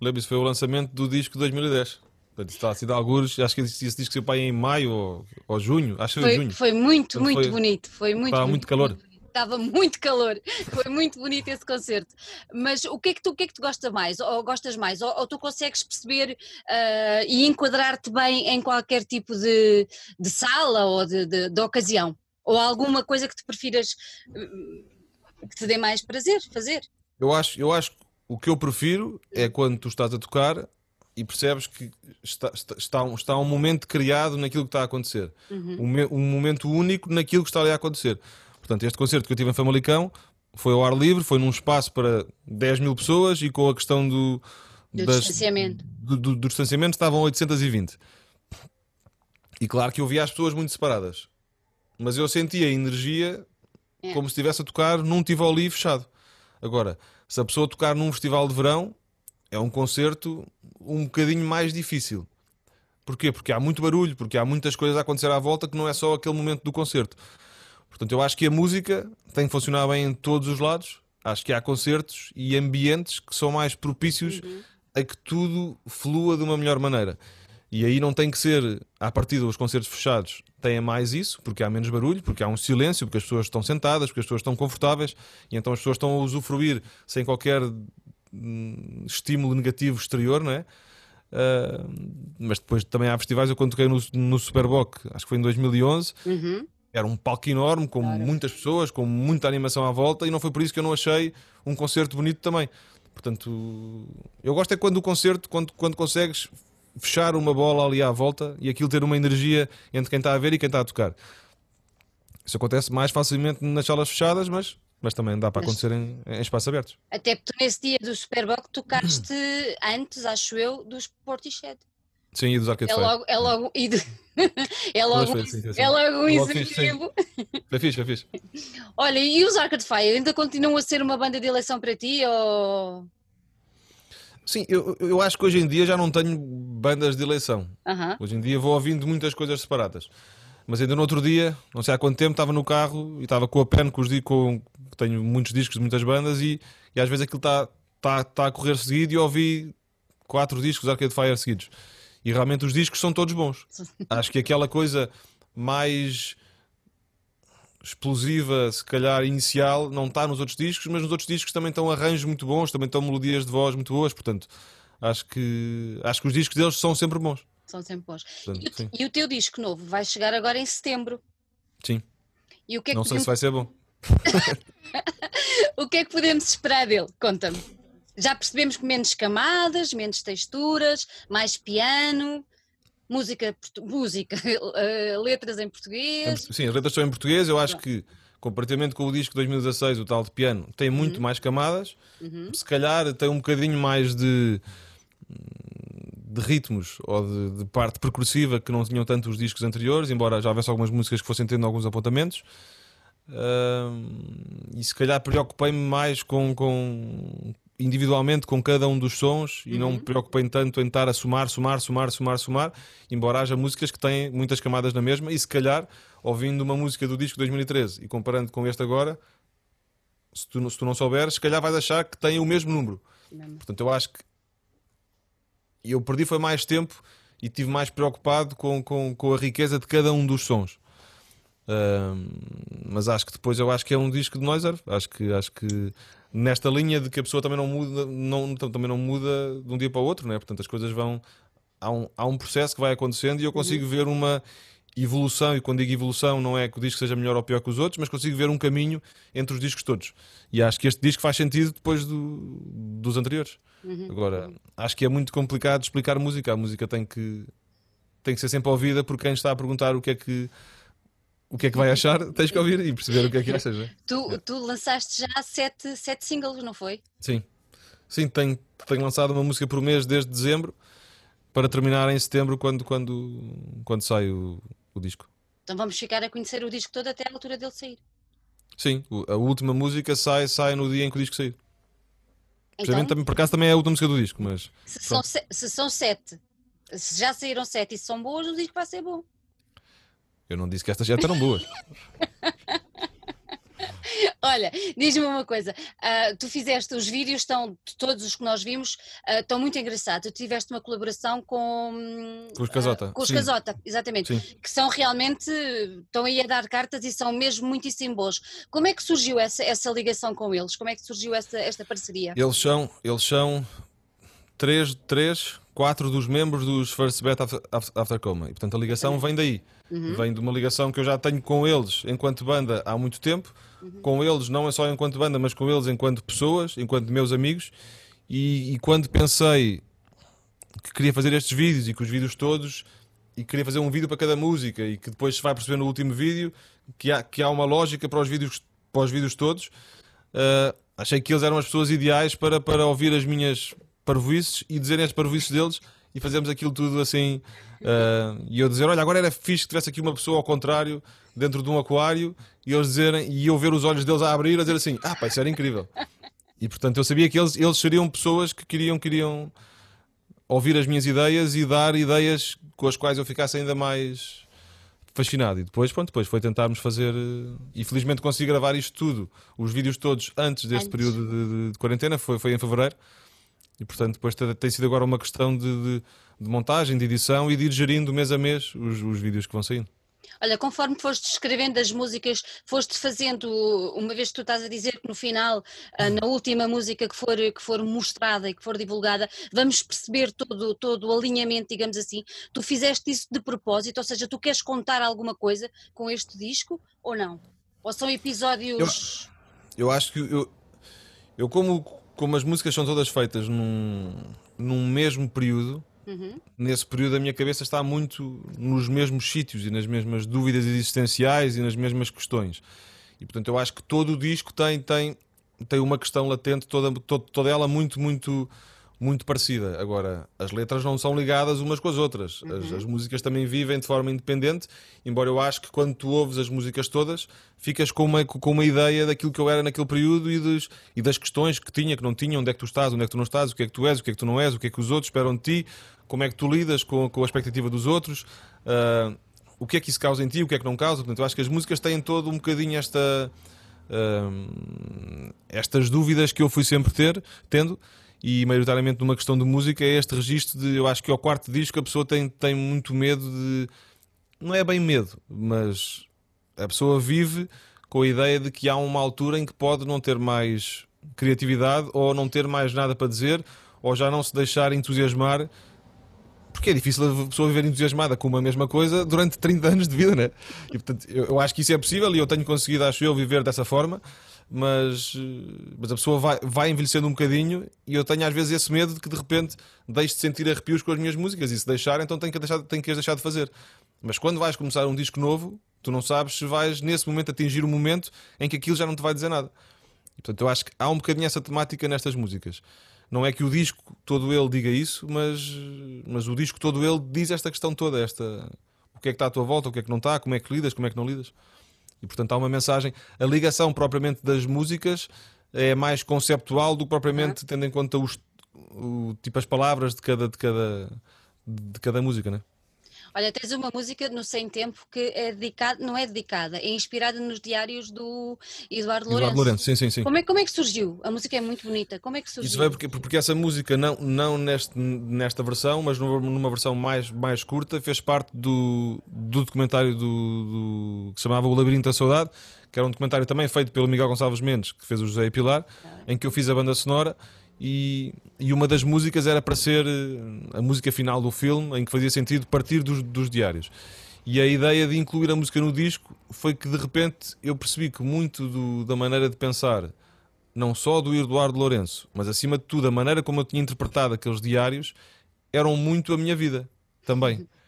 Lembro, isso foi o lançamento do disco de 2010. Portanto, está a de algures, acho que esse, disco saiu para em maio ou, ou junho, acho que foi, foi junho. Foi muito, muito foi, bonito, foi muito Estava muito calor estava muito calor, foi muito bonito esse concerto. Mas o que é que tu, o que é que tu gostas mais? Ou gostas mais? Ou, ou tu consegues perceber uh, e enquadrar-te bem em qualquer tipo de, de sala ou de, de, de, ocasião? Ou alguma coisa que te prefiras uh, que te dê mais prazer fazer? Eu acho, eu acho que o que eu prefiro é quando tu estás a tocar e percebes que está, está, está, um, está um momento criado naquilo que está a acontecer. Uhum. Um, um momento único naquilo que está ali a acontecer. Portanto, este concerto que eu tive em Famalicão foi ao ar livre, foi num espaço para 10 mil pessoas e com a questão do, do das, distanciamento. Do, do, do, distanciamento estavam 820. E claro que eu via as pessoas muito separadas, mas eu sentia a energia é. como se estivesse a tocar num Tivoli fechado. Agora, se a pessoa tocar num festival de verão, é um concerto um bocadinho mais difícil. Porquê? Porque há muito barulho, porque há muitas coisas a acontecer à volta que não é só aquele momento do concerto. Portanto, eu acho que a música tem que funcionar bem em todos os lados. Acho que há concertos e ambientes que são mais propícios uhum. a que tudo flua de uma melhor maneira. E aí não tem que ser, a partir dos concertos fechados, tenha mais isso, porque há menos barulho, porque há um silêncio, porque as pessoas estão sentadas, porque as pessoas estão confortáveis e então as pessoas estão a usufruir sem qualquer hum, estímulo negativo exterior, não é? Uh, mas depois também há festivais. Eu quando toquei no, no Superboc, acho que foi em 2011, uhum. Era um palco enorme, com claro. muitas pessoas, com muita animação à volta, e não foi por isso que eu não achei um concerto bonito também. Portanto, eu gosto é quando o concerto, quando, quando consegues fechar uma bola ali à volta e aquilo ter uma energia entre quem está a ver e quem está a tocar. Isso acontece mais facilmente nas salas fechadas, mas, mas também dá para mas, acontecer em, em espaços abertos. Até porque nesse dia do Superboc tocaste [CLEARS THROAT] antes, acho eu, dos Portishead. Sim, e dos Arcade é Fire. Logo, é logo, e de, [LAUGHS] é logo, foi, sim, sim, é logo um incentivo. [LAUGHS] Foi fixe, foi fixe. Olha, e os Arcade Fire ainda continuam a ser uma banda de eleição para ti ou... Sim, eu, eu acho que hoje em dia já não tenho bandas de eleição. Uh -huh. Hoje em dia vou ouvindo muitas coisas separadas. Mas ainda no outro dia, não sei há quanto tempo, estava no carro e estava com a pen, com os com, tenho muitos discos de muitas bandas e, e às vezes aquilo está tá, tá a correr seguido e ouvi quatro discos Arcade Fire seguidos. E realmente os discos são todos bons. [LAUGHS] Acho que aquela coisa mais explosiva, se calhar inicial, não está nos outros discos, mas nos outros discos também estão arranjos muito bons, também estão melodias de voz muito boas, portanto, acho que, acho que os discos deles são sempre bons. São sempre bons. Portanto, e, o, e, o, teu disco novo vai chegar agora em setembro. Sim. E o que é não que sei podemos... se vai ser bom. [LAUGHS] o que é que podemos esperar dele? Conta-me. Já percebemos que menos camadas, menos texturas, mais piano, música, música uh, [LAUGHS] letras em português. Sim, as letras são em português. Eu acho que, comparativamente com o disco de 2016, o tal de piano, tem muito uhum. mais camadas. Uhum. Se calhar tem um bocadinho mais de, de ritmos ou de, de, parte percursiva que não tinham tanto os discos anteriores, embora já houvesse algumas músicas que fossem tendo alguns apontamentos. Uh, e se calhar preocupei-me mais com, com, individualmente com cada um dos sons e não me uhum. preocupei tanto em estar a somar, somar, somar, somar, somar, embora haja músicas que têm muitas camadas na mesma e se calhar, ouvindo uma música do disco 2013 e comparando com este agora, se tu, se tu não souberes, se calhar vais achar que tem o mesmo número. Portanto, eu acho que eu perdi foi mais tempo e estive mais preocupado com, com, com a riqueza de cada um dos sons. Uh, mas acho que depois eu acho que é um disco de Noiser. Acho que, acho que nesta linha de que a pessoa também não muda, não, também não muda de um dia para o outro, né? portanto as coisas vão. Há um, há um processo que vai acontecendo e eu consigo uhum. ver uma evolução, e quando digo evolução não é que o disco seja melhor ou pior que os outros, mas consigo ver um caminho entre os discos todos. E acho que este disco faz sentido depois do, dos anteriores. Uhum. Agora, acho que é muito complicado explicar música. A música tem que, tem que ser sempre ouvida por quem está a perguntar o que é que o que é que vai achar, tens que ouvir e perceber o que é que achas. Né? Tu, tu lançaste já sete, sete singles, não foi? Sim. Sim, tenho, tenho lançado uma música por mês desde dezembro para terminar em setembro quando, quando, quando sai o, o disco. Então vamos ficar a conhecer o disco todo até a altura dele sair. Sim, a última música sai, sai no dia em que o disco sair. Então, também, por acaso também é a última música do disco, mas. Se são, se são sete, se já saíram sete e são boas, o disco vai ser bom. Eu não disse que estas já eram boas. [LAUGHS] Olha, diz-me uma coisa, uh, tu fizeste os vídeos, estão, todos os que nós vimos, uh, estão muito engraçados. Tu tiveste uma colaboração com, com os Casota. Uh, com os Casota, exatamente, Sim. que são realmente, estão aí a dar cartas e são mesmo muitíssimo bons. Como é que surgiu essa, essa ligação com eles? Como é que surgiu essa, esta parceria? Eles são, eles são três, três, quatro dos membros dos First Bet After, After Coma. E portanto a ligação vem daí. Uhum. Vem de uma ligação que eu já tenho com eles enquanto banda há muito tempo. Uhum. Com eles, não é só enquanto banda, mas com eles enquanto pessoas, enquanto meus amigos. E, e quando pensei que queria fazer estes vídeos e que os vídeos todos e queria fazer um vídeo para cada música e que depois se vai perceber no último vídeo que há, que há uma lógica para os vídeos, para os vídeos todos. Uh, achei que eles eram as pessoas ideais para, para ouvir as minhas parvoices e dizerem as parvoices deles e fazemos aquilo tudo assim. Uh, e eu dizer: Olha, agora era fixe que tivesse aqui uma pessoa ao contrário, dentro de um aquário, e eles dizerem, e eu ver os olhos deles a abrir, a dizer assim: Ah, pá, isso era incrível. E portanto eu sabia que eles, eles seriam pessoas que queriam, queriam ouvir as minhas ideias e dar ideias com as quais eu ficasse ainda mais fascinado. E depois, pronto, depois foi tentarmos fazer. E felizmente consegui gravar isto tudo, os vídeos todos, antes deste antes. período de, de, de, quarentena, foi, foi em fevereiro. E portanto, depois tem sido agora uma questão de, de, de montagem, de edição e de ir gerindo mês a mês os, os vídeos que vão saindo. Olha, conforme foste escrevendo as músicas, foste fazendo, uma vez que tu estás a dizer que no final, ah, na última música que for, que for mostrada e que for divulgada, vamos perceber todo, todo o alinhamento, digamos assim. Tu fizeste isso de propósito, ou seja, tu queres contar alguma coisa com este disco ou não? Ou são episódios. Eu, eu acho que eu, eu como como as músicas são todas feitas num, num mesmo período, uhum. nesse período a minha cabeça está muito nos mesmos sítios e nas mesmas dúvidas existenciais e nas mesmas questões. E portanto eu acho que todo o disco tem, tem, tem uma questão latente, toda, toda, toda ela muito, muito muito parecida. Agora, as letras não são ligadas umas com as outras. Uhum. As, as, músicas também vivem de forma independente, embora eu acho que quando tu ouves as músicas todas, ficas com uma, com uma ideia daquilo que eu era naquele período e, dos, e das questões que tinha, que não tinha, onde é que tu estás, onde é que tu não estás, o que é que tu és, o que é que tu não és, o que é que os outros esperam de ti, como é que tu lidas com, com a expectativa dos outros. Uh, o que é que isso causa em ti, o que é que não causa. Portanto, eu acho que as músicas têm todo um bocadinho esta, uh, estas dúvidas que eu fui sempre ter, tendo, e maioritariamente numa questão de música é este registro de eu acho que ao quarto disco a pessoa tem, tem muito medo de não é bem medo, mas a pessoa vive com a ideia de que há uma altura em que pode não ter mais criatividade ou não ter mais nada para dizer ou já não se deixar entusiasmar porque é difícil a pessoa viver entusiasmada com uma mesma coisa durante 30 anos de vida, né? E portanto, eu, eu acho que isso é possível e eu tenho conseguido, acho eu, viver dessa forma, mas, mas a pessoa vai, vai envelhecendo um bocadinho e eu tenho às vezes esse medo de que de repente deixe de sentir arrepios com as minhas músicas e se deixar, então tenho que, deixar, tenho que as deixar de fazer. Mas quando vais começar um disco novo, tu não sabes se vais nesse momento atingir o momento em que aquilo já não te vai dizer nada. E, portanto, eu acho que há um bocadinho essa temática nestas músicas. Não é que o disco todo ele diga isso, mas, mas o disco todo ele diz esta questão toda, esta o que é que está à tua volta, o que é que não está, como é que lidas, como é que não lidas. E portanto há uma mensagem. A ligação propriamente das músicas é mais conceptual do que propriamente tendo em conta os, o, tipo as palavras de cada, de cada, de cada música, né? Olha, tens uma música no Sem Tempo que é dedicada, não é dedicada, é inspirada nos diários do Eduardo Lourenço. Eduardo Lourenço, sim, sim, sim. Como é, como é que surgiu? A música é muito bonita. Como é que surgiu? Isso veio porque, porque essa música, não, não neste, nesta versão, mas numa versão mais, mais curta, fez parte do, do documentário do, do, que se chamava O Labirinto da Saudade, que era um documentário também feito pelo Miguel Gonçalves Mendes, que fez o José Pilar, em que eu fiz a banda sonora e, e, uma das músicas era para ser eh, a música final do filme, em que fazia sentido partir dos, dos, diários. E a ideia de incluir a música no disco foi que de repente eu percebi que muito do, da maneira de pensar, não só do Eduardo Lourenço, mas acima de tudo a maneira como eu tinha interpretado aqueles diários, eram muito a minha vida também. [LAUGHS]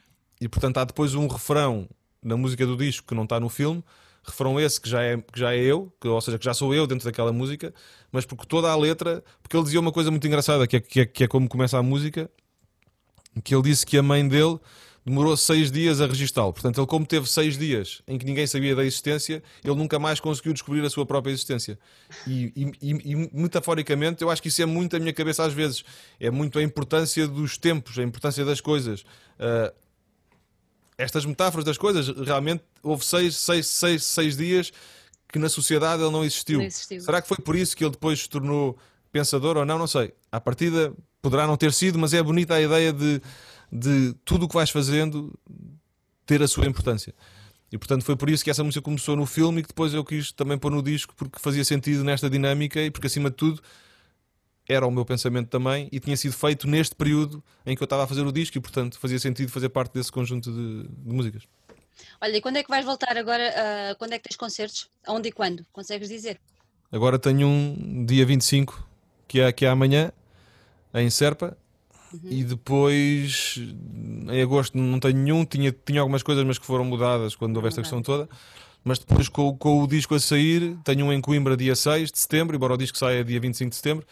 E portanto há depois um refrão na música do disco que não está no filme refrão esse que já é, que já é eu, que, ou seja, que já sou eu dentro daquela música, mas porque toda a letra, porque ele dizia uma coisa muito engraçada, que é, que é, que é como começa a música, que ele disse que a mãe dele demorou seis dias a registá-lo. Portanto, ele, como teve seis dias em que ninguém sabia da existência, ele nunca mais conseguiu descobrir a sua própria existência. E, e, e, metaforicamente, eu acho que isso é muito a minha cabeça às vezes. É muito a importância dos tempos, a importância das coisas. Uh, estas metáforas das coisas, realmente houve seis, seis, seis, seis dias que na sociedade ele não existiu. não existiu. Será que foi por isso que ele depois se tornou pensador ou não? Não sei. À partida poderá não ter sido, mas é bonita a ideia de, de tudo o que vais fazendo ter a sua importância. E portanto foi por isso que essa música começou no filme e que depois eu quis também pôr no disco porque fazia sentido nesta dinâmica e porque acima de tudo era o meu pensamento também e tinha sido feito neste período em que eu estava a fazer o disco e, portanto, fazia sentido fazer parte desse conjunto de, de músicas. Olha, e quando é que vais voltar agora? Uh, quando é que tens concertos? Onde e quando? Consegues dizer? Agora tenho um dia 25, que é, que é amanhã, em Serpa, uhum. e depois em agosto não tenho nenhum. Tinha, tinha algumas coisas, mas que foram mudadas quando houve esta questão toda. Mas depois, com, com o disco a sair, tenho um em Coimbra dia 6 de setembro, embora o disco saia dia 25 de setembro.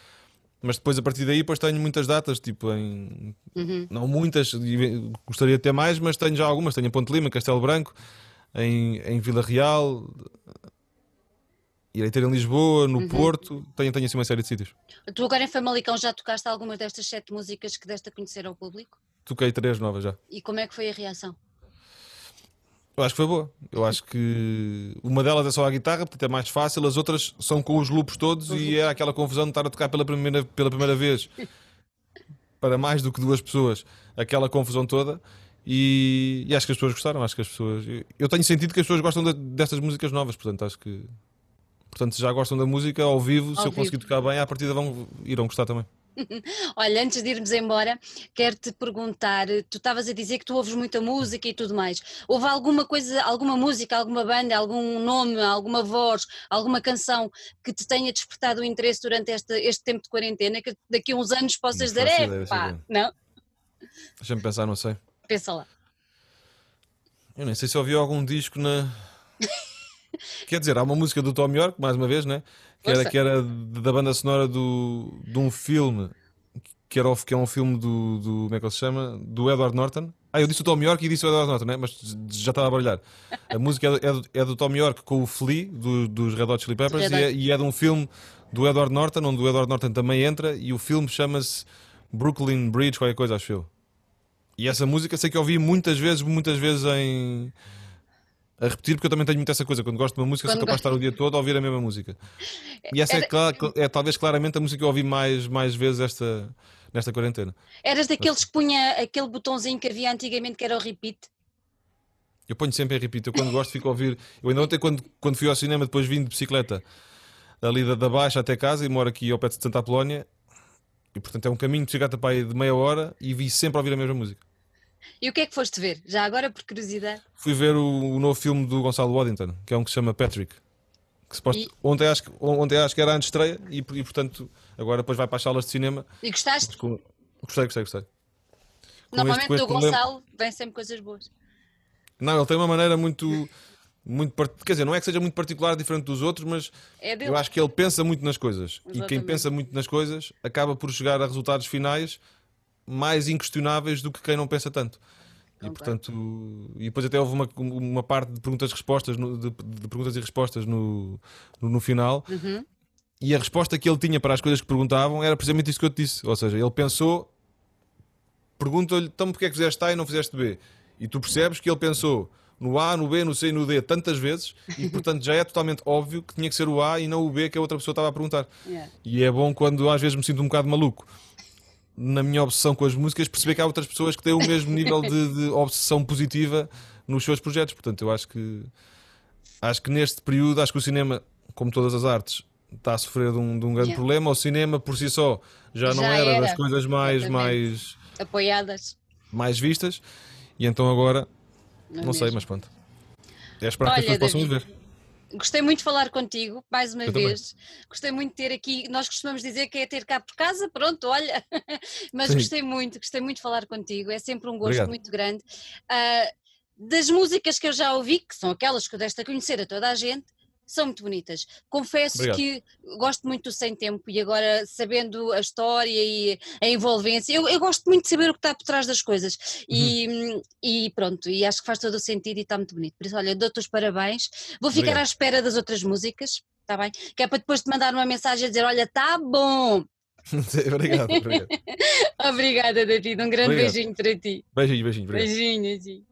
Mas depois, a partir daí, depois tenho muitas datas, tipo em. Uhum. Não muitas, gostaria de ter mais, mas tenho já algumas. Tenho em Ponte Lima, Castelo Branco, em, em Vila Real, irei ter em Lisboa, no uhum. Porto, tenho, tenho assim uma série de sítios. Tu agora em Famalicão já tocaste algumas destas sete músicas que deste a conhecer ao público? Toquei três novas já. E como é que foi a reação? Eu acho que foi boa. Eu acho que uma delas é só a guitarra, portanto é mais fácil, as outras são com os loops todos e é aquela confusão de estar a tocar pela primeira, pela primeira vez [LAUGHS] para mais do que duas pessoas, aquela confusão toda. E, e, acho que as pessoas gostaram. Acho que as pessoas. Eu tenho sentido que as pessoas gostam de, destas músicas novas, portanto acho que. Portanto, se já gostam da música ao vivo, ao se eu conseguir tocar bem, à partida vão, irão gostar também. [LAUGHS] Olha, antes de irmos embora, quero-te perguntar: tu estavas a dizer que tu ouves muita música e tudo mais. Houve alguma coisa, alguma música, alguma banda, algum nome, alguma voz, alguma canção que te tenha despertado o interesse durante este, este tempo de quarentena? Que daqui a uns anos possas dizer, é pá, não? Deixa-me pensar, não sei. Pensa lá. Eu nem sei se ouvi algum disco na. [LAUGHS] Quer dizer, há uma música do Tom York, mais uma vez, né? Que era, que era da banda sonora do, de um filme que, era, que é um filme do, do. Como é que ele se chama? Do Edward Norton. Ah, eu disse o Tom York e disse o Edward Norton, né? mas já estava a baralhar. A música é, é, do, é do Tom York com o Flea, do, dos Red Hot Chili Peppers, e é, e é de um filme do Edward Norton, onde o Edward Norton também entra, e o filme chama-se Brooklyn Bridge, qualquer coisa, acho eu. E essa música sei que ouvi muitas vezes, muitas vezes em a repetir, porque eu também tenho muito essa coisa. Quando gosto de uma música, Quando sou capaz de estar o dia todo a ouvir a mesma música. E essa é, é, é, talvez claramente a música que eu ouvi mais, mais vezes esta, nesta quarentena. Eras daqueles que punha aquele botãozinho que havia antigamente que era o repeat? Eu ponho sempre em repeat. Eu quando gosto fico a ouvir. Eu ainda ontem, quando, quando fui ao cinema, depois vim de bicicleta ali da, da Baixa até casa e moro aqui ao pé de Santa Apolónia. E portanto é um caminho de bicicleta para aí de meia hora e vi sempre a ouvir a mesma música. E o que é que foste ver? Já agora, por curiosidade? Fui ver o, o novo filme do Gonçalo Waddington, que é um que se chama Patrick. Que e... ontem, acho que, ontem acho que era a estreia e, e, portanto agora depois vai para as salas de cinema. E gostaste? Com... Gostei, gostei, gostei. Com Normalmente este, do Gonçalo vem sempre coisas boas. Não, ele tem uma maneira muito. muito quer dizer, não é que seja muito particular, diferente dos outros, mas é eu acho que ele pensa muito nas coisas. Exatamente. E quem pensa muito nas coisas acaba por chegar a resultados finais mais inquestionáveis do que quem não pensa tanto. E portanto, e depois até houve uma, uma parte de perguntas, respostas no, de, de, perguntas e respostas no, no, no final. Uhum. E a resposta que ele tinha para as coisas que perguntavam era precisamente isso que eu te disse. Ou seja, ele pensou, pergunta-lhe, então porque é que fizeste A e não fizeste B? E tu percebes que ele pensou no A, no B, no C e no D tantas vezes e [LAUGHS] portanto já é totalmente óbvio que tinha que ser o A e não o B que a outra pessoa estava a perguntar. Yeah. E é bom quando às vezes me sinto um bocado maluco na minha obsessão com as músicas perceber que há outras pessoas que têm o mesmo nível de, de [LAUGHS] obsessão positiva nos seus projetos. Portanto, eu acho que acho que neste período acho que o cinema, como todas as artes, está a sofrer de um, de um grande yeah. problema. O cinema por si só já, já não era, era, das coisas mais, mais apoiadas, mais vistas. E então agora, não, não sei, mas pronto. É esperar Olha, que as pessoas possam ver. Gostei muito de falar contigo, mais uma Eu vez. Também. Gostei muito de ter aqui. Nós costumamos dizer que é ter cá por casa, pronto, olha. [LAUGHS] Mas Sim. gostei muito, gostei muito de falar contigo. É sempre um gosto Obrigado. muito grande. Uh, das músicas que eu já ouvi, que são aquelas que eu deste a conhecer a toda a gente, são muito bonitas. Confesso Obrigado. que gosto muito do Sem Tempo e agora sabendo a história e a envolvência, eu, eu gosto muito de saber o que está por trás das coisas e, uhum. e pronto, e acho que faz todo o sentido e está muito bonito. Por isso, olha, dou-te os parabéns. Vou ficar Obrigado. à espera das outras músicas, está bem? Que é para depois te mandar uma mensagem a dizer: olha, está bom. [LAUGHS] obrigado, obrigado. [LAUGHS] Obrigada, David. Um grande obrigado. beijinho para ti. Beijinho, beijinho. Obrigado. Beijinho, beijinho.